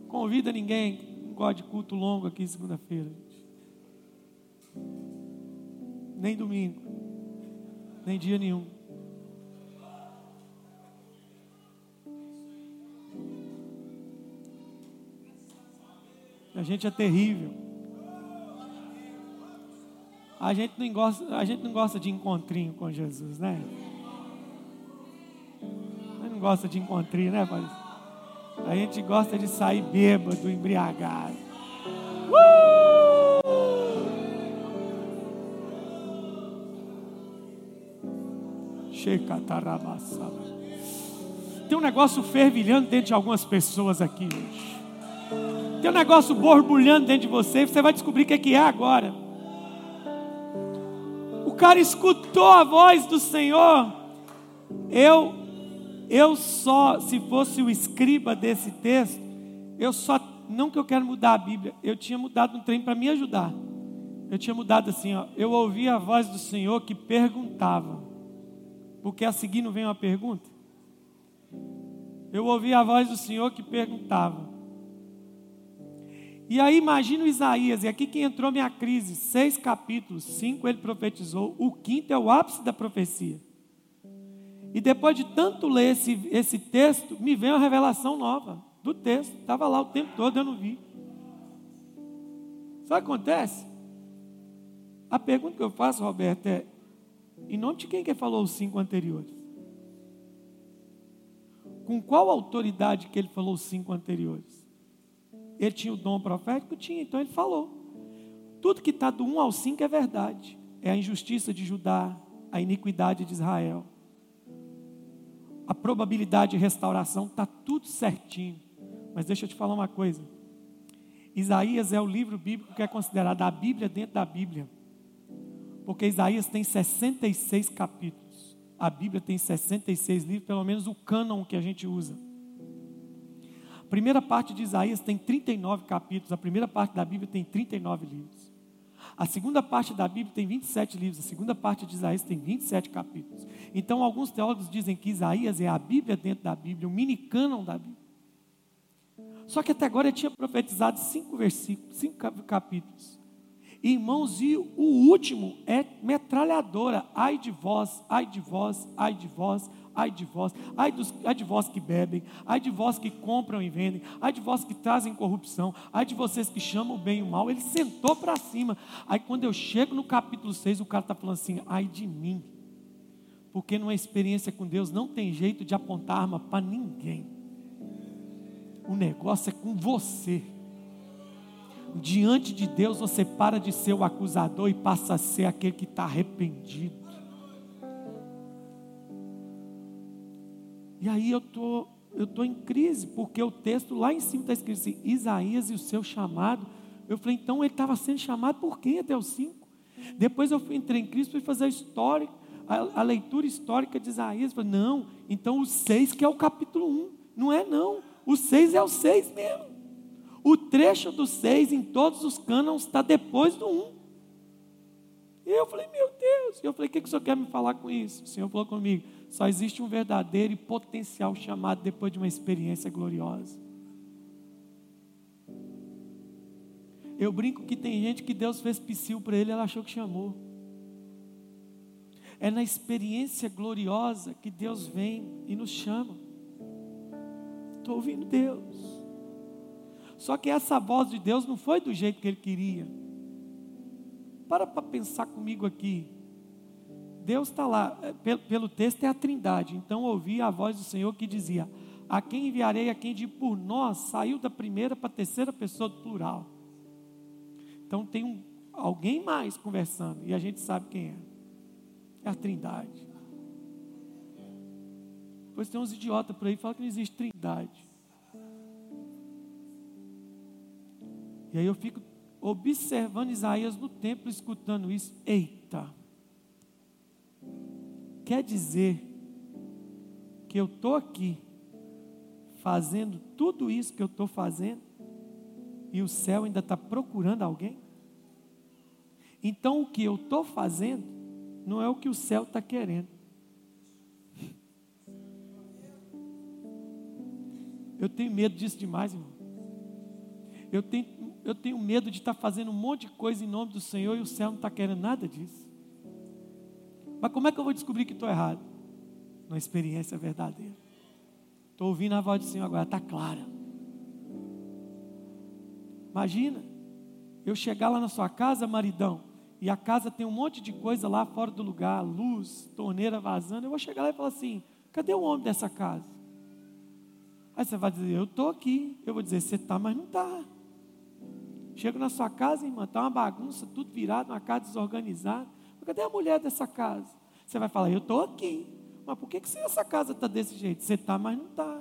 Convida ninguém, não gosta de culto longo aqui segunda-feira. Nem domingo, nem dia nenhum. A gente é terrível. A gente não gosta, a gente não gosta de encontrinho com Jesus, né? A gente não gosta de encontrinho, né, Pai? A gente gosta de sair bêbado, embriagado. Uh! Tem um negócio fervilhando dentro de algumas pessoas aqui hoje. Tem um negócio borbulhando dentro de você. Você vai descobrir o que é agora. O cara escutou a voz do Senhor. Eu eu só, se fosse o escriba desse texto, eu só, não que eu quero mudar a Bíblia, eu tinha mudado um trem para me ajudar. Eu tinha mudado assim, ó, eu ouvi a voz do Senhor que perguntava, porque a seguir não vem uma pergunta. Eu ouvi a voz do Senhor que perguntava. E aí imagina Isaías, e aqui que entrou minha crise, seis capítulos, cinco ele profetizou, o quinto é o ápice da profecia. E depois de tanto ler esse, esse texto, me veio uma revelação nova do texto. Estava lá o tempo todo, eu não vi. Sabe o que acontece? A pergunta que eu faço, Roberto, é: em nome de quem que falou os cinco anteriores? Com qual autoridade que ele falou os cinco anteriores? Ele tinha o dom profético? Tinha, então ele falou. Tudo que está do 1 ao 5 é verdade. É a injustiça de Judá, a iniquidade de Israel a probabilidade de restauração, está tudo certinho. Mas deixa eu te falar uma coisa. Isaías é o livro bíblico que é considerado a Bíblia dentro da Bíblia. Porque Isaías tem 66 capítulos. A Bíblia tem 66 livros, pelo menos o cânon que a gente usa. A primeira parte de Isaías tem 39 capítulos, a primeira parte da Bíblia tem 39 livros. A segunda parte da Bíblia tem 27 livros, a segunda parte de Isaías tem 27 capítulos. Então, alguns teólogos dizem que Isaías é a Bíblia dentro da Bíblia, o mini cânon da Bíblia. Só que até agora tinha profetizado cinco versículos, cinco capítulos. Irmãos, e o último é metralhadora. Ai de vós, ai de vós, ai de vós, ai de vós, ai, dos, ai de vós que bebem, ai de vós que compram e vendem, ai de vós que trazem corrupção, ai de vocês que chamam o bem e o mal. Ele sentou para cima. Aí quando eu chego no capítulo 6, o cara está falando assim: ai de mim. Porque numa experiência com Deus não tem jeito de apontar arma para ninguém. O negócio é com você diante de Deus você para de ser o acusador e passa a ser aquele que está arrependido. E aí eu tô, eu tô em crise porque o texto lá em cima está escrito assim, Isaías e o seu chamado. Eu falei, então ele estava sendo chamado por quem até os cinco? Depois eu entrei em Cristo e fazer a história, a, a, leitura histórica de Isaías. Eu falei, não, então o seis que é o capítulo um, não é não. O seis é o seis mesmo. O trecho do 6 em todos os cânons está depois do 1. E eu falei, meu Deus. E eu falei, o que, que o senhor quer me falar com isso? O senhor falou comigo, só existe um verdadeiro e potencial chamado depois de uma experiência gloriosa. Eu brinco que tem gente que Deus fez psil para ele, ela achou que chamou. É na experiência gloriosa que Deus vem e nos chama. Estou ouvindo Deus. Só que essa voz de Deus não foi do jeito que ele queria. Para para pensar comigo aqui. Deus está lá, pelo, pelo, texto é a trindade. Então ouvi a voz do Senhor que dizia: A quem enviarei, a quem de por nós, saiu da primeira para a terceira pessoa do plural. Então tem um, alguém mais conversando, e a gente sabe quem é. É a trindade. Pois tem uns idiotas por aí que falam que não existe trindade. E aí eu fico observando Isaías no templo, escutando isso. Eita! Quer dizer que eu estou aqui fazendo tudo isso que eu estou fazendo e o céu ainda está procurando alguém? Então o que eu estou fazendo não é o que o céu está querendo. Eu tenho medo disso demais, irmão. Eu tenho eu tenho medo de estar tá fazendo um monte de coisa em nome do Senhor e o céu não está querendo nada disso. Mas como é que eu vou descobrir que estou errado? Uma experiência verdadeira. Estou ouvindo a voz do Senhor agora, está clara. Imagina, eu chegar lá na sua casa, maridão, e a casa tem um monte de coisa lá fora do lugar, luz, torneira vazando. Eu vou chegar lá e falar assim: cadê o homem dessa casa? Aí você vai dizer: eu estou aqui. Eu vou dizer: você está, mas não está. Chego na sua casa, irmã, está uma bagunça, tudo virado, uma casa desorganizada. Cadê a mulher dessa casa? Você vai falar, eu estou aqui. Mas por que, que essa casa está desse jeito? Você está, mas não está.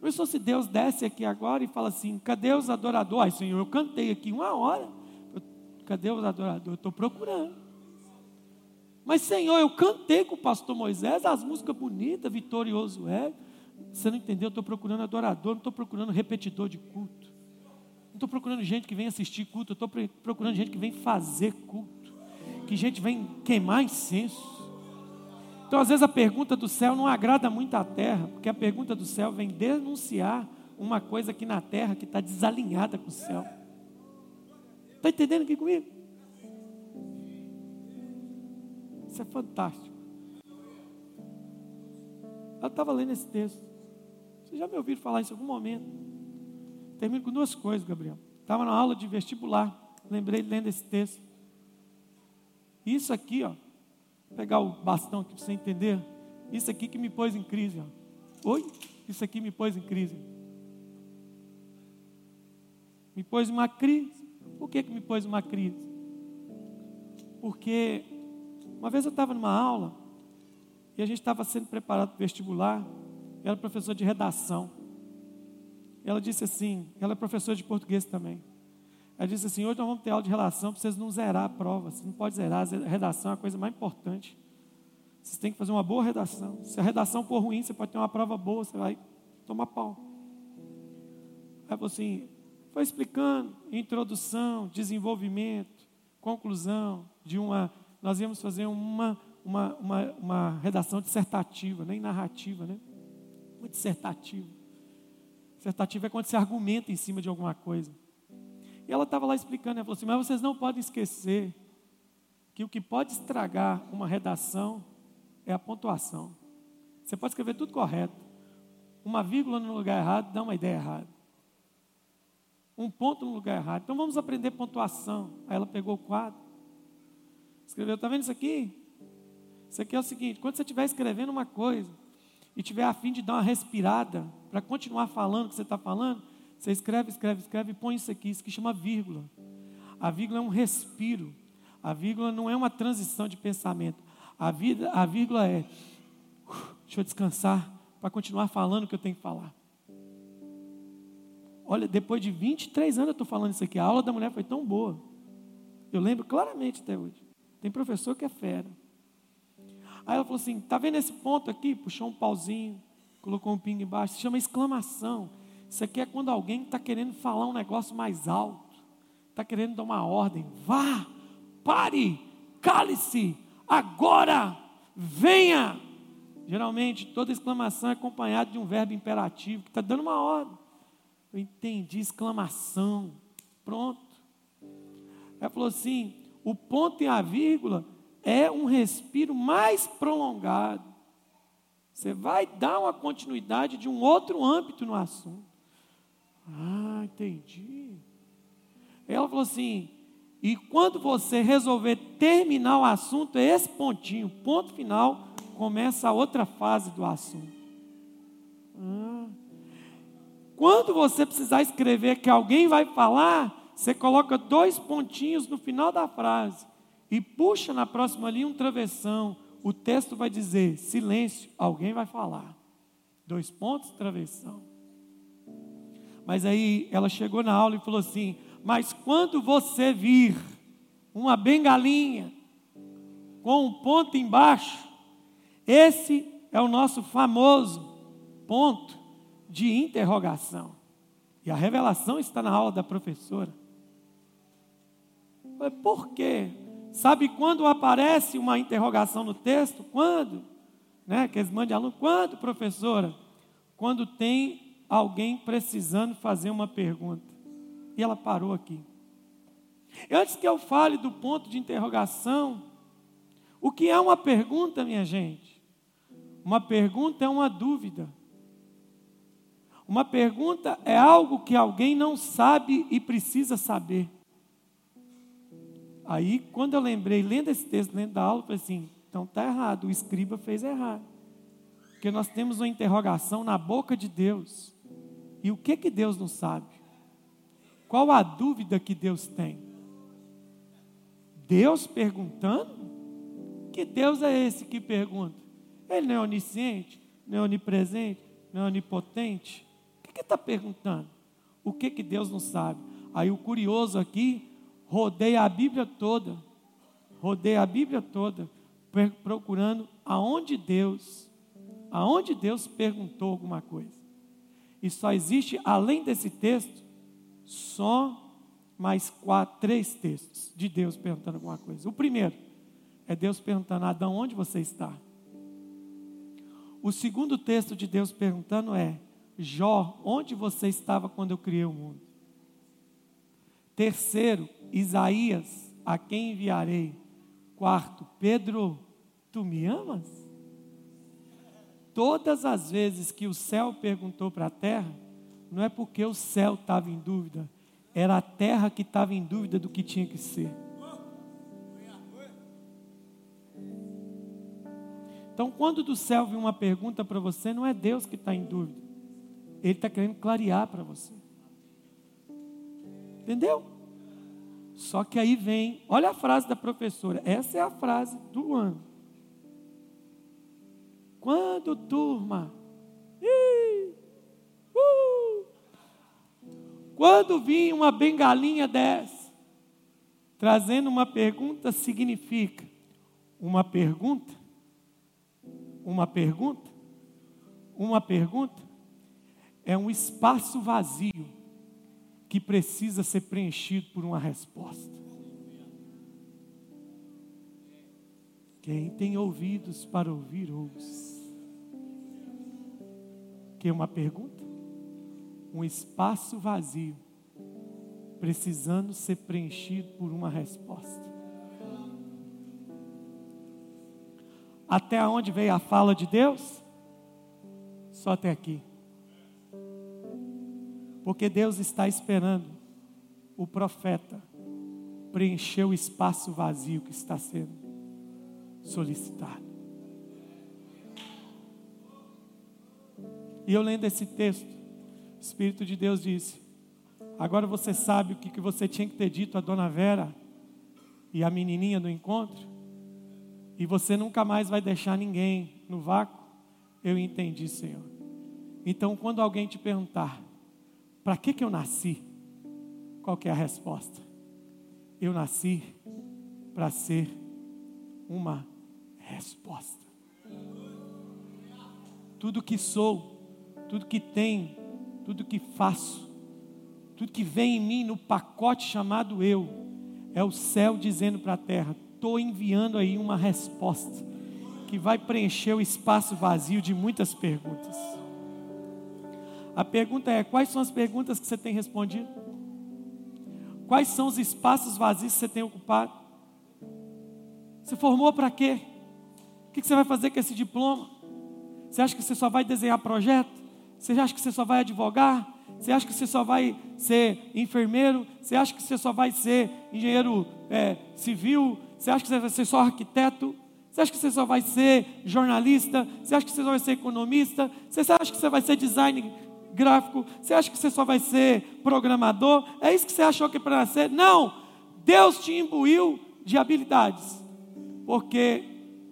Pensou se Deus desce aqui agora e fala assim: cadê os adoradores? Ai, Senhor, eu cantei aqui uma hora. cadê os adoradores? Eu estou procurando. Mas, Senhor, eu cantei com o pastor Moisés as músicas bonitas, vitorioso é. Você não entendeu? Eu estou procurando adorador, não estou procurando repetidor de culto estou procurando gente que vem assistir culto, eu estou procurando gente que vem fazer culto, que gente vem queimar incenso. Então, às vezes, a pergunta do céu não agrada muito à terra, porque a pergunta do céu vem denunciar uma coisa aqui na terra que está desalinhada com o céu. Está entendendo aqui comigo? Isso é fantástico. Eu estava lendo esse texto. Vocês já me ouviram falar isso em algum momento? Termino com duas coisas, Gabriel. Estava na aula de vestibular, lembrei lendo esse texto. Isso aqui, ó, vou pegar o bastão aqui para você entender. Isso aqui que me pôs em crise, ó. Oi? Isso aqui me pôs em crise. Me pôs em uma crise. Por que, que me pôs em uma crise? Porque uma vez eu estava numa aula e a gente estava sendo preparado para o vestibular. Eu era professor de redação. Ela disse assim, ela é professora de português também. Ela disse assim: hoje nós vamos ter aula de relação para vocês não zerar a prova. Você não pode zerar, a redação é a coisa mais importante. Vocês têm que fazer uma boa redação. Se a redação for ruim, você pode ter uma prova boa, você vai tomar pau. Aí falou assim: foi explicando introdução, desenvolvimento, conclusão de uma. Nós íamos fazer uma, uma, uma, uma redação dissertativa, nem narrativa, né? Uma dissertativa. Dissertativa é quando você argumenta em cima de alguma coisa. E ela estava lá explicando, ela falou assim: mas vocês não podem esquecer que o que pode estragar uma redação é a pontuação. Você pode escrever tudo correto. Uma vírgula no lugar errado dá uma ideia errada. Um ponto no lugar errado. Então vamos aprender pontuação. Aí ela pegou o quadro. Escreveu, está vendo isso aqui? Isso aqui é o seguinte: quando você estiver escrevendo uma coisa e tiver a fim de dar uma respirada para continuar falando o que você está falando, você escreve, escreve, escreve e põe isso aqui, isso que chama vírgula. A vírgula é um respiro. A vírgula não é uma transição de pensamento. A, vida, a vírgula é, deixa eu descansar para continuar falando o que eu tenho que falar. Olha, depois de 23 anos eu estou falando isso aqui. A aula da mulher foi tão boa. Eu lembro claramente até hoje. Tem professor que é fera. Aí ela falou assim: tá vendo esse ponto aqui? Puxou um pauzinho, colocou um pingo embaixo. Se chama exclamação. Isso aqui é quando alguém está querendo falar um negócio mais alto, está querendo dar uma ordem. Vá, pare, cale-se, agora, venha. Geralmente, toda exclamação é acompanhada de um verbo imperativo que está dando uma ordem. Eu entendi, exclamação. Pronto. Ela falou assim: o ponto e a vírgula é um respiro mais prolongado. Você vai dar uma continuidade de um outro âmbito no assunto. Ah, entendi. Ela falou assim: e quando você resolver terminar o assunto, é esse pontinho, ponto final, começa a outra fase do assunto. Ah. Quando você precisar escrever que alguém vai falar, você coloca dois pontinhos no final da frase e puxa na próxima linha um travessão. O texto vai dizer: silêncio, alguém vai falar. Dois pontos, travessão. Mas aí ela chegou na aula e falou assim: mas quando você vir uma bengalinha com um ponto embaixo, esse é o nosso famoso ponto de interrogação. E a revelação está na aula da professora. Por quê? Sabe quando aparece uma interrogação no texto? Quando? Né? Que eles mandam aluno. Quando, professora? Quando tem alguém precisando fazer uma pergunta. E ela parou aqui. Antes que eu fale do ponto de interrogação, o que é uma pergunta, minha gente? Uma pergunta é uma dúvida. Uma pergunta é algo que alguém não sabe e precisa saber. Aí, quando eu lembrei, lendo esse texto, lendo da aula, eu falei assim: então está errado, o escriba fez errado. Porque nós temos uma interrogação na boca de Deus. E o que que Deus não sabe? Qual a dúvida que Deus tem? Deus perguntando? Que Deus é esse que pergunta? Ele não é onisciente, não é onipresente, não é onipotente? O que está perguntando? O que, que Deus não sabe? Aí o curioso aqui, rodei a Bíblia toda, rodei a Bíblia toda, procurando aonde Deus, aonde Deus perguntou alguma coisa. E só existe, além desse texto, só mais quatro, três textos de Deus perguntando alguma coisa. O primeiro é Deus perguntando: Adão, onde você está? O segundo texto de Deus perguntando é: Jó, onde você estava quando eu criei o mundo? Terceiro, Isaías, a quem enviarei? Quarto, Pedro, tu me amas? Todas as vezes que o céu perguntou para a terra, não é porque o céu estava em dúvida, era a terra que estava em dúvida do que tinha que ser. Então, quando do céu vem uma pergunta para você, não é Deus que está em dúvida, Ele está querendo clarear para você. Entendeu? Só que aí vem, olha a frase da professora, essa é a frase do ano. Quando turma, ih, uh, quando vinha uma bengalinha dessa, Trazendo uma pergunta significa uma pergunta? Uma pergunta? Uma pergunta é um espaço vazio que precisa ser preenchido por uma resposta. Quem tem ouvidos para ouvir, ouça. Que é uma pergunta? Um espaço vazio precisando ser preenchido por uma resposta. Até onde veio a fala de Deus? Só até aqui. Porque Deus está esperando o profeta preencher o espaço vazio que está sendo solicitado. E eu lendo esse texto, o Espírito de Deus disse: Agora você sabe o que você tinha que ter dito a dona Vera e a menininha do encontro? E você nunca mais vai deixar ninguém no vácuo? Eu entendi, Senhor. Então, quando alguém te perguntar, para que, que eu nasci? Qual é a resposta? Eu nasci para ser uma resposta. Tudo que sou, tudo que tenho, tudo que faço, tudo que vem em mim no pacote chamado eu, é o céu dizendo para a terra: estou enviando aí uma resposta que vai preencher o espaço vazio de muitas perguntas. A pergunta é: quais são as perguntas que você tem respondido? Quais são os espaços vazios que você tem ocupado? Você formou para quê? O que você vai fazer com esse diploma? Você acha que você só vai desenhar projeto? Você acha que você só vai advogar? Você acha que você só vai ser enfermeiro? Você acha que você só vai ser engenheiro é, civil? Você acha que você vai ser só arquiteto? Você acha que você só vai ser jornalista? Você acha que você só vai ser economista? Você acha que você vai ser design gráfico? Você acha que você só vai ser programador? É isso que você achou que para nascer? Não! Deus te imbuiu de habilidades. Porque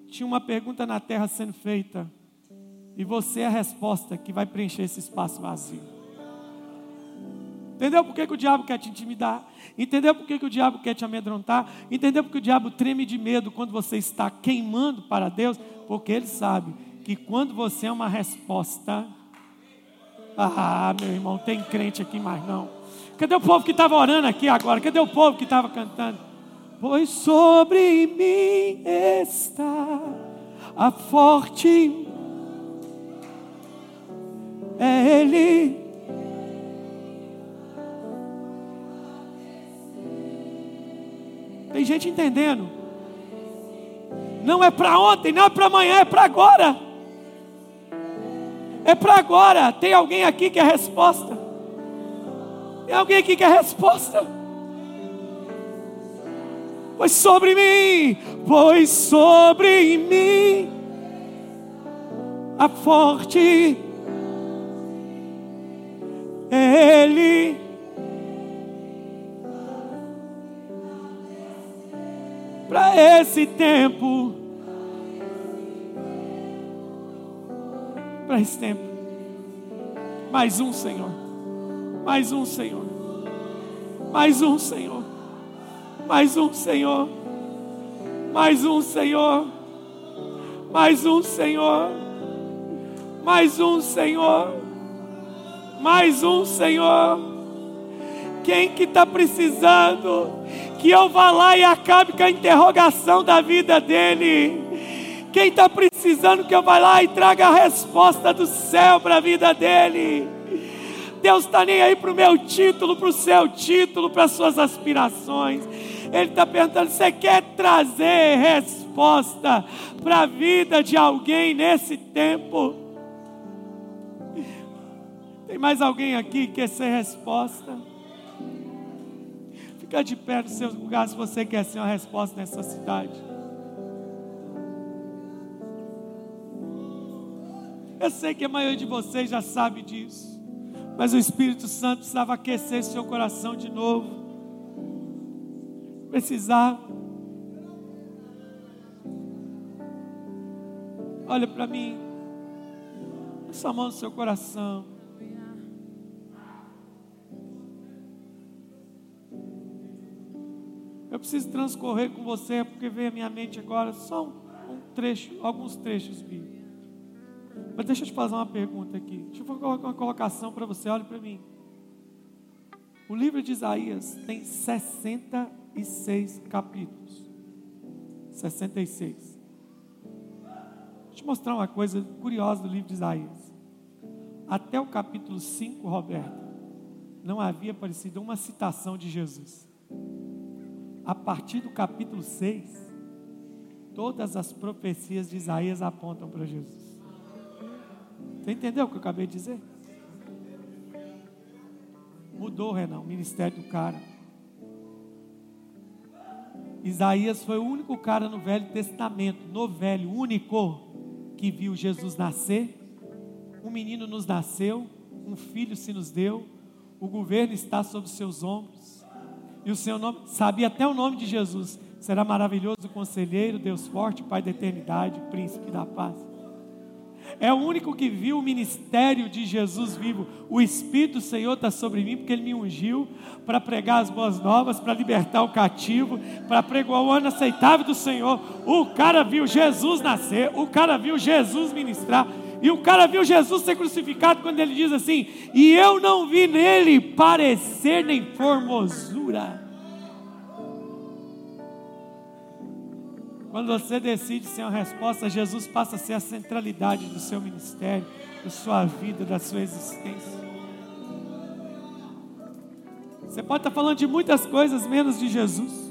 tinha uma pergunta na terra sendo feita. E você é a resposta que vai preencher esse espaço vazio. Entendeu por que, que o diabo quer te intimidar? Entendeu por que, que o diabo quer te amedrontar? Entendeu por que o diabo treme de medo quando você está queimando para Deus? Porque ele sabe que quando você é uma resposta. Ah, meu irmão, tem crente aqui mais não. Cadê o povo que estava orando aqui agora? Cadê o povo que estava cantando? Pois sobre mim está a forte. É Ele Tem gente entendendo. Não é para ontem, não é para amanhã, é para agora. É para agora. Tem alguém aqui que é a resposta. Tem alguém aqui que é a resposta. Pois sobre mim, pois sobre mim, a forte Ele para esse tempo. Para esse tempo. Mais um, Senhor. Mais um, Senhor. Mais um, Senhor. Mais um, Senhor. Mais um, Senhor. Mais um, Senhor. Mais um, Senhor. Mais um, Senhor. Quem que está precisando? que eu vá lá e acabe com a interrogação da vida dele. Quem está precisando que eu vá lá e traga a resposta do céu para a vida dele. Deus está nem aí para o meu título, para o seu título, para as suas aspirações. Ele está perguntando: você quer trazer resposta para a vida de alguém nesse tempo? Tem mais alguém aqui que quer ser resposta? Fica de pé no seu lugar se você quer ser uma resposta nessa cidade. Eu sei que a maioria de vocês já sabe disso. Mas o Espírito Santo precisava aquecer seu coração de novo. Precisava. Olha para mim. Essa mão no seu coração. preciso transcorrer com você, porque veio à minha mente agora só um trecho, alguns trechos bíblicos. Mas deixa eu te fazer uma pergunta aqui. Deixa eu colocar uma colocação para você, olhe para mim. O livro de Isaías tem 66 capítulos. 66. Deixa eu te mostrar uma coisa curiosa do livro de Isaías. Até o capítulo 5, Roberto, não havia aparecido uma citação de Jesus. A partir do capítulo 6, todas as profecias de Isaías apontam para Jesus. Você entendeu o que eu acabei de dizer? Mudou, Renan, o ministério do cara. Isaías foi o único cara no Velho Testamento, no Velho, único, que viu Jesus nascer. Um menino nos nasceu, um filho se nos deu, o governo está sobre seus ombros. E o seu nome, sabia até o nome de Jesus. Será maravilhoso conselheiro, Deus forte, Pai da eternidade, príncipe da paz. É o único que viu o ministério de Jesus vivo. O Espírito do Senhor está sobre mim, porque Ele me ungiu para pregar as boas novas, para libertar o cativo, para pregar o ano aceitável do Senhor. O cara viu Jesus nascer, o cara viu Jesus ministrar. E o cara viu Jesus ser crucificado quando ele diz assim: E eu não vi nele parecer nem formosura. Quando você decide ser uma resposta, Jesus passa a ser a centralidade do seu ministério, da sua vida, da sua existência. Você pode estar falando de muitas coisas menos de Jesus.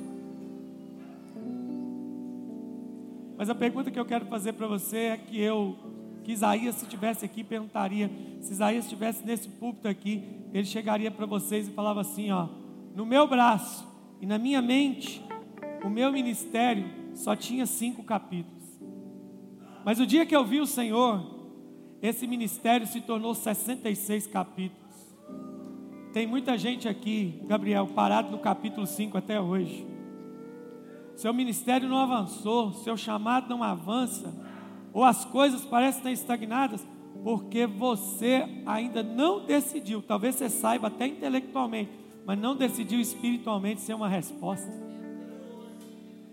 Mas a pergunta que eu quero fazer para você é que eu, que Isaías, se estivesse aqui, perguntaria: se Isaías estivesse nesse púlpito aqui, ele chegaria para vocês e falava assim: ó, no meu braço e na minha mente, o meu ministério só tinha cinco capítulos. Mas o dia que eu vi o Senhor, esse ministério se tornou 66 capítulos. Tem muita gente aqui, Gabriel, parado no capítulo 5 até hoje. Seu ministério não avançou, seu chamado não avança, ou as coisas parecem estar estagnadas, porque você ainda não decidiu. Talvez você saiba até intelectualmente, mas não decidiu espiritualmente ser uma resposta.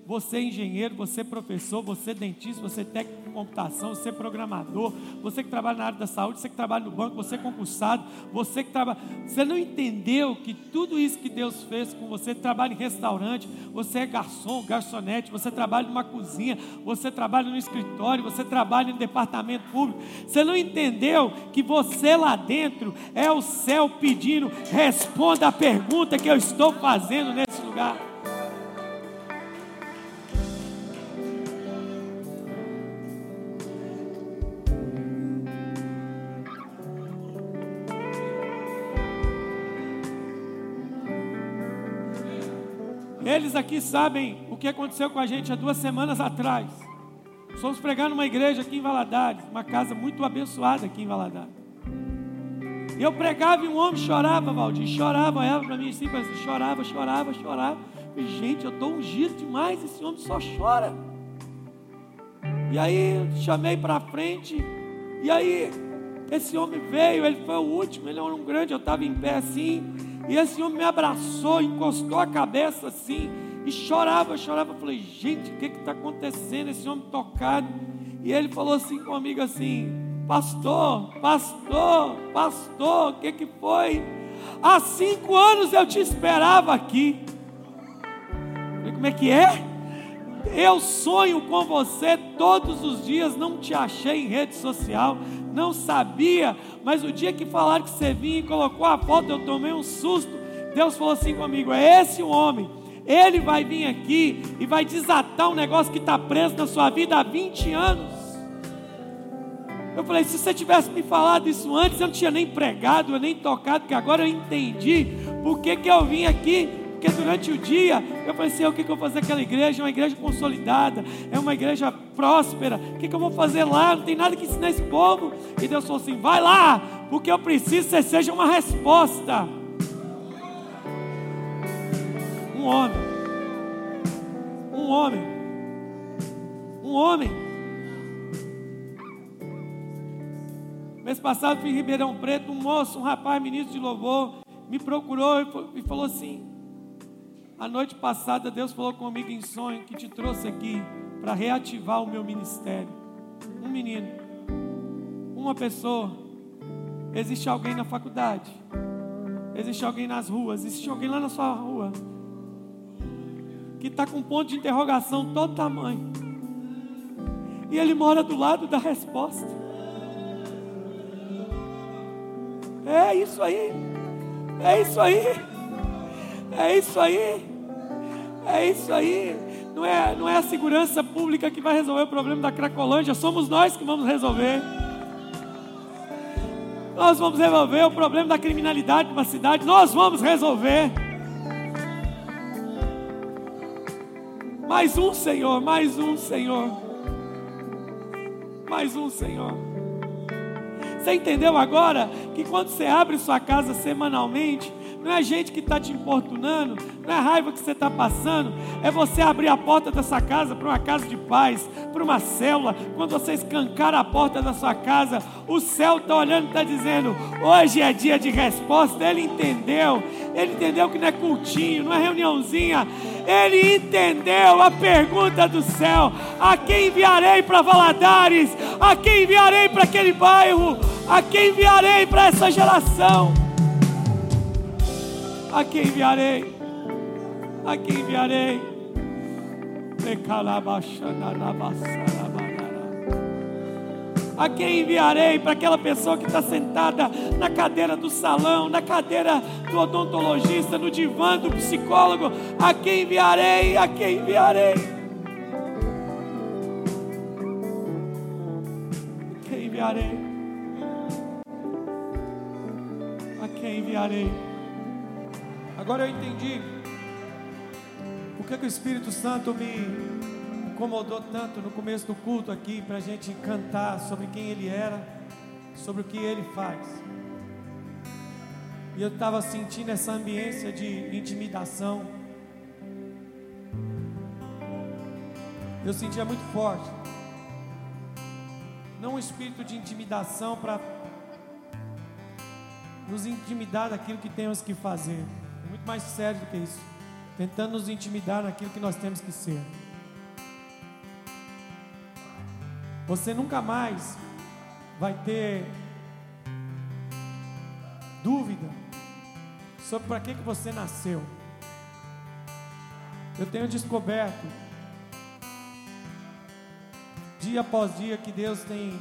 Você é engenheiro, você é professor, você é dentista, você é técnico de computação, você é programador, você que trabalha na área da saúde, você que trabalha no banco, você é concursado, você que trabalha. Você não entendeu que tudo isso que Deus fez com você, trabalha em restaurante, você é garçom, garçonete, você trabalha numa cozinha, você trabalha no escritório, você trabalha no departamento público. Você não entendeu que você lá dentro é o céu pedindo, responda a pergunta que eu estou fazendo nesse lugar. Eles aqui sabem o que aconteceu com a gente há duas semanas atrás. Fomos pregar numa igreja aqui em Valadares, uma casa muito abençoada aqui em Valadares. E eu pregava e um homem chorava, Valdir, chorava, olhava para mim assim, chorava, chorava, chorava. E, gente, eu estou ungido demais, esse homem só chora. E aí chamei para frente, e aí esse homem veio, ele foi o último, ele era um grande, eu estava em pé assim, e esse homem me abraçou, encostou a cabeça assim, e chorava, chorava. Eu falei, gente, o que está acontecendo? Esse homem tocado. E ele falou assim comigo assim, pastor, pastor, pastor, o que, que foi? Há cinco anos eu te esperava aqui. Eu falei, como é que é? Eu sonho com você todos os dias, não te achei em rede social, não sabia, mas o dia que falaram que você vinha e colocou a foto, eu tomei um susto. Deus falou assim comigo: é esse o homem. Ele vai vir aqui e vai desatar um negócio que está preso na sua vida há 20 anos. Eu falei: se você tivesse me falado isso antes, eu não tinha nem pregado, eu nem tocado, porque agora eu entendi por que, que eu vim aqui porque durante o dia eu assim: o que, que eu vou fazer aquela igreja? É uma igreja consolidada, é uma igreja próspera. O que, que eu vou fazer lá? Não tem nada que ensinar esse povo. E Deus falou assim: vai lá, porque eu preciso que você seja uma resposta. Um homem, um homem, um homem. Mês passado fui em Ribeirão Preto, um moço, um rapaz, ministro de louvor, me procurou e falou assim: A noite passada Deus falou comigo em sonho que te trouxe aqui para reativar o meu ministério. Um menino, uma pessoa. Existe alguém na faculdade, existe alguém nas ruas, existe alguém lá na sua rua que está com um ponto de interrogação todo tamanho. E ele mora do lado da resposta. É isso aí. É isso aí. É isso aí. É isso aí. Não é, não é a segurança pública que vai resolver o problema da Cracolândia, somos nós que vamos resolver. Nós vamos resolver o problema da criminalidade de uma cidade, nós vamos resolver. Mais um, Senhor, mais um, Senhor. Mais um, Senhor. Você entendeu agora que quando você abre sua casa semanalmente, não é gente que está te importunando, não é raiva que você está passando, é você abrir a porta dessa casa para uma casa de paz, para uma célula. Quando você escancar a porta da sua casa, o céu está olhando e está dizendo: hoje é dia de resposta. Ele entendeu, ele entendeu que não é cultinho, não é reuniãozinha, ele entendeu a pergunta do céu: a quem enviarei para Valadares? A quem enviarei para aquele bairro? A quem enviarei para essa geração? A quem enviarei? A quem enviarei? A quem enviarei para aquela pessoa que está sentada na cadeira do salão, na cadeira do odontologista, no divã do psicólogo? A quem enviarei? A quem enviarei? A quem enviarei? A quem enviarei? Agora eu entendi por que, que o Espírito Santo me incomodou tanto no começo do culto aqui para a gente cantar sobre quem Ele era, sobre o que Ele faz. E eu estava sentindo essa ambiência de intimidação. Eu sentia muito forte. Não um espírito de intimidação para nos intimidar daquilo que temos que fazer muito mais sério do que isso. Tentando nos intimidar naquilo que nós temos que ser. Você nunca mais vai ter dúvida sobre para que, que você nasceu. Eu tenho descoberto, dia após dia, que Deus tem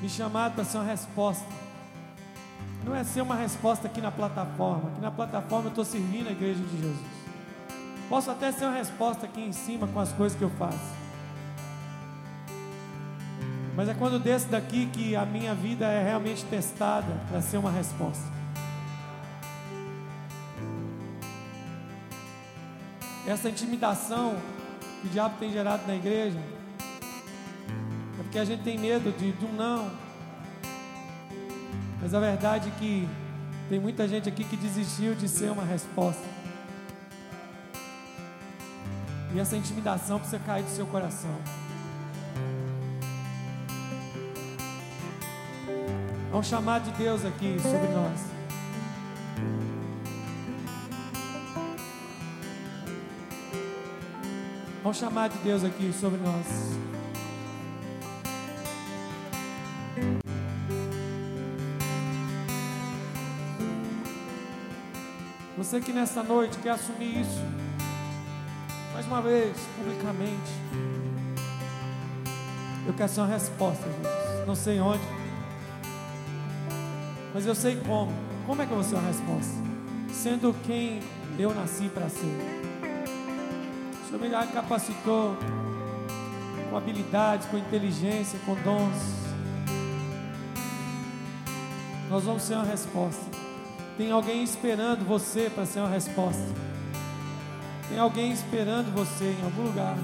me chamado para ser uma resposta não é ser uma resposta aqui na plataforma. Aqui na plataforma eu estou servindo a igreja de Jesus. Posso até ser uma resposta aqui em cima com as coisas que eu faço. Mas é quando desço daqui que a minha vida é realmente testada para ser uma resposta. Essa intimidação que o diabo tem gerado na igreja é porque a gente tem medo de, de um não, mas a verdade é que tem muita gente aqui que desistiu de ser uma resposta. E essa intimidação precisa cair do seu coração. Há um chamado de Deus aqui sobre nós. Há um chamado de Deus aqui sobre nós. Você que nessa noite quer assumir isso, mais uma vez, publicamente. Eu quero ser uma resposta, Jesus. Não sei onde, mas eu sei como. Como é que eu vou ser uma resposta? Sendo quem eu nasci para ser. O Senhor me capacitou com habilidades, com inteligência, com dons. Nós vamos ser uma resposta. Tem alguém esperando você para ser uma resposta. Tem alguém esperando você em algum lugar.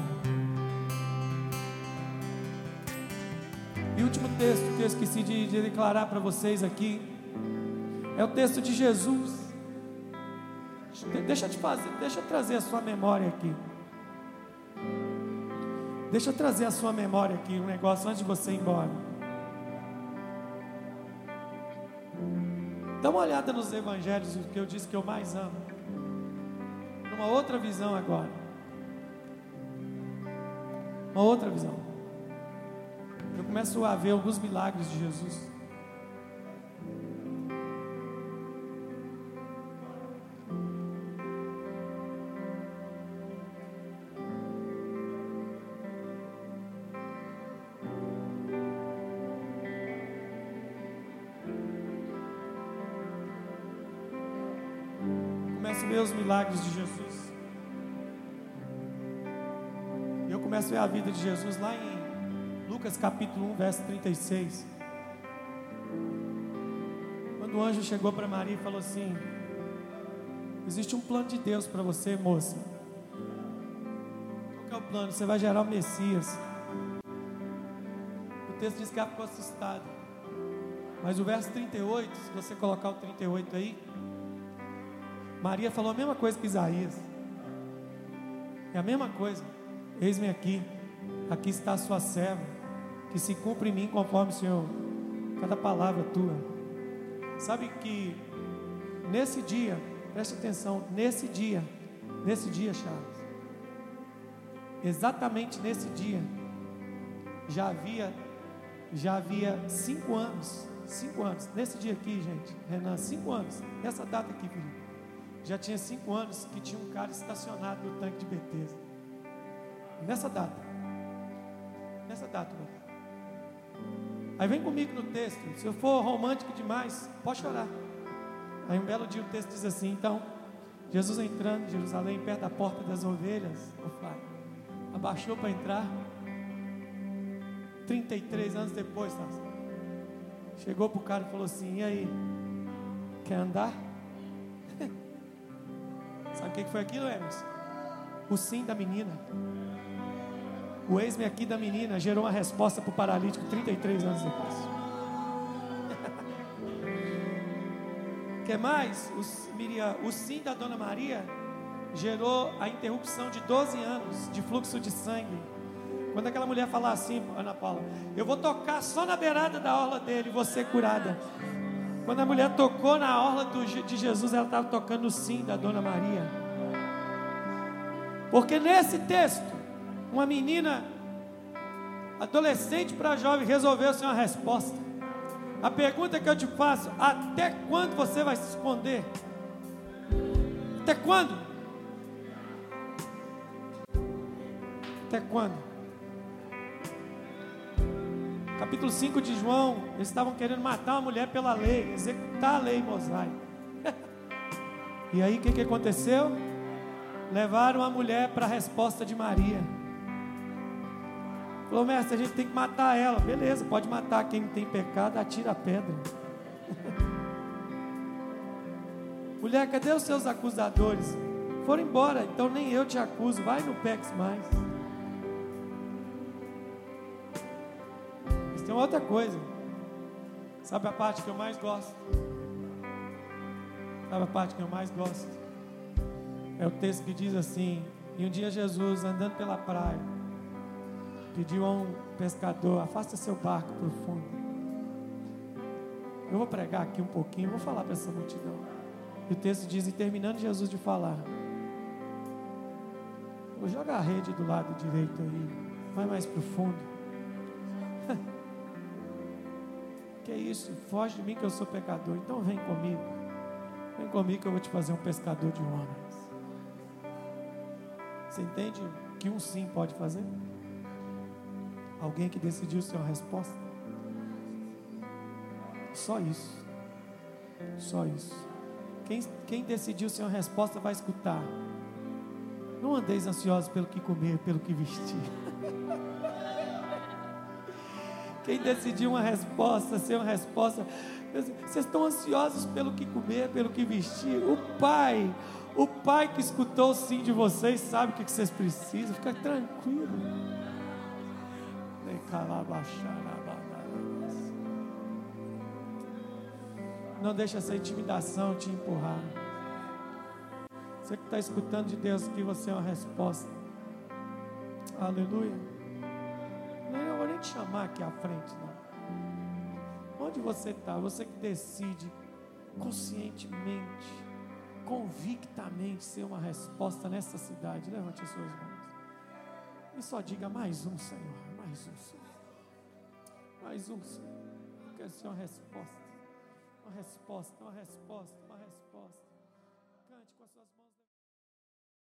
E o último texto que eu esqueci de, de declarar para vocês aqui é o texto de Jesus. Deixa eu fazer, deixa eu trazer a sua memória aqui. Deixa eu trazer a sua memória aqui um negócio antes de você ir embora. Dá uma olhada nos evangelhos, o que eu disse que eu mais amo. Numa outra visão agora. Uma outra visão. Eu começo a ver alguns milagres de Jesus. Milagres de Jesus. Eu começo a ver a vida de Jesus lá em Lucas capítulo 1, verso 36. Quando o anjo chegou para Maria e falou assim: Existe um plano de Deus para você, moça. Qual é o plano? Você vai gerar o Messias. O texto diz que ela ficou assustada. Mas o verso 38, se você colocar o 38 aí, Maria falou a mesma coisa que Isaías. É a mesma coisa. Eis-me aqui, aqui está a sua serva, que se cumpre em mim conforme o Senhor, cada palavra tua. Sabe que nesse dia, preste atenção, nesse dia, nesse dia, Charles, exatamente nesse dia, já havia, já havia cinco anos, cinco anos, nesse dia aqui, gente, Renan, cinco anos, nessa data aqui, filho, já tinha cinco anos que tinha um cara estacionado no tanque de Betesda. Nessa data. Nessa data, meu. Aí vem comigo no texto. Se eu for romântico demais, pode chorar. Aí um belo dia o texto diz assim: então, Jesus entrando em Jerusalém, perto da porta das ovelhas, abaixou para entrar. 33 anos depois, chegou para o cara e falou assim: e aí, quer andar? Sabe o que foi aquilo, Emerson? O sim da menina. O ex-me aqui da menina gerou uma resposta para o paralítico 33 anos depois. Quer mais? O, Miriam, o sim da dona Maria gerou a interrupção de 12 anos de fluxo de sangue. Quando aquela mulher falar assim, Ana Paula, eu vou tocar só na beirada da orla dele, ser curada. Quando a mulher tocou na orla do, de Jesus, ela estava tocando o sim da dona Maria. Porque nesse texto, uma menina, adolescente para jovem, resolveu ser uma resposta. A pergunta que eu te faço: até quando você vai se esconder? Até quando? Até quando? Capítulo 5 de João, eles estavam querendo matar uma mulher pela lei, executar a lei mosaica. e aí o que, que aconteceu? Levaram a mulher para a resposta de Maria. Falou, mestre, a gente tem que matar ela. Beleza, pode matar quem tem pecado, atira a pedra. mulher, cadê os seus acusadores? Foram embora, então nem eu te acuso. Vai no PEX mais. Tem outra coisa. Sabe a parte que eu mais gosto? Sabe a parte que eu mais gosto? É o texto que diz assim: E um dia Jesus, andando pela praia, pediu a um pescador: Afasta seu barco para o fundo. Eu vou pregar aqui um pouquinho, vou falar para essa multidão. E o texto diz: E terminando Jesus de falar, vou jogar a rede do lado direito aí, vai mais para o fundo. Que é isso? Foge de mim que eu sou pecador. Então vem comigo. Vem comigo que eu vou te fazer um pescador de homens. Você entende que um sim pode fazer? Alguém que decidiu ser uma resposta? Só isso. Só isso. Quem, quem decidiu ser uma resposta vai escutar. Não andeis ansiosos pelo que comer, pelo que vestir. Quem decidiu uma resposta, ser uma resposta. Vocês estão ansiosos pelo que comer, pelo que vestir. O Pai, o Pai que escutou o sim de vocês, sabe o que vocês precisam. Fica tranquilo. Não deixa essa intimidação te empurrar. Você que está escutando de Deus que você é uma resposta. Aleluia te chamar aqui à frente, não. Onde você está? Você que decide conscientemente, convictamente ser uma resposta nessa cidade. Levante as suas mãos. E só diga mais um, Senhor. Mais um, Senhor. Mais um, Senhor. Eu quero ser uma resposta. Uma resposta, uma resposta,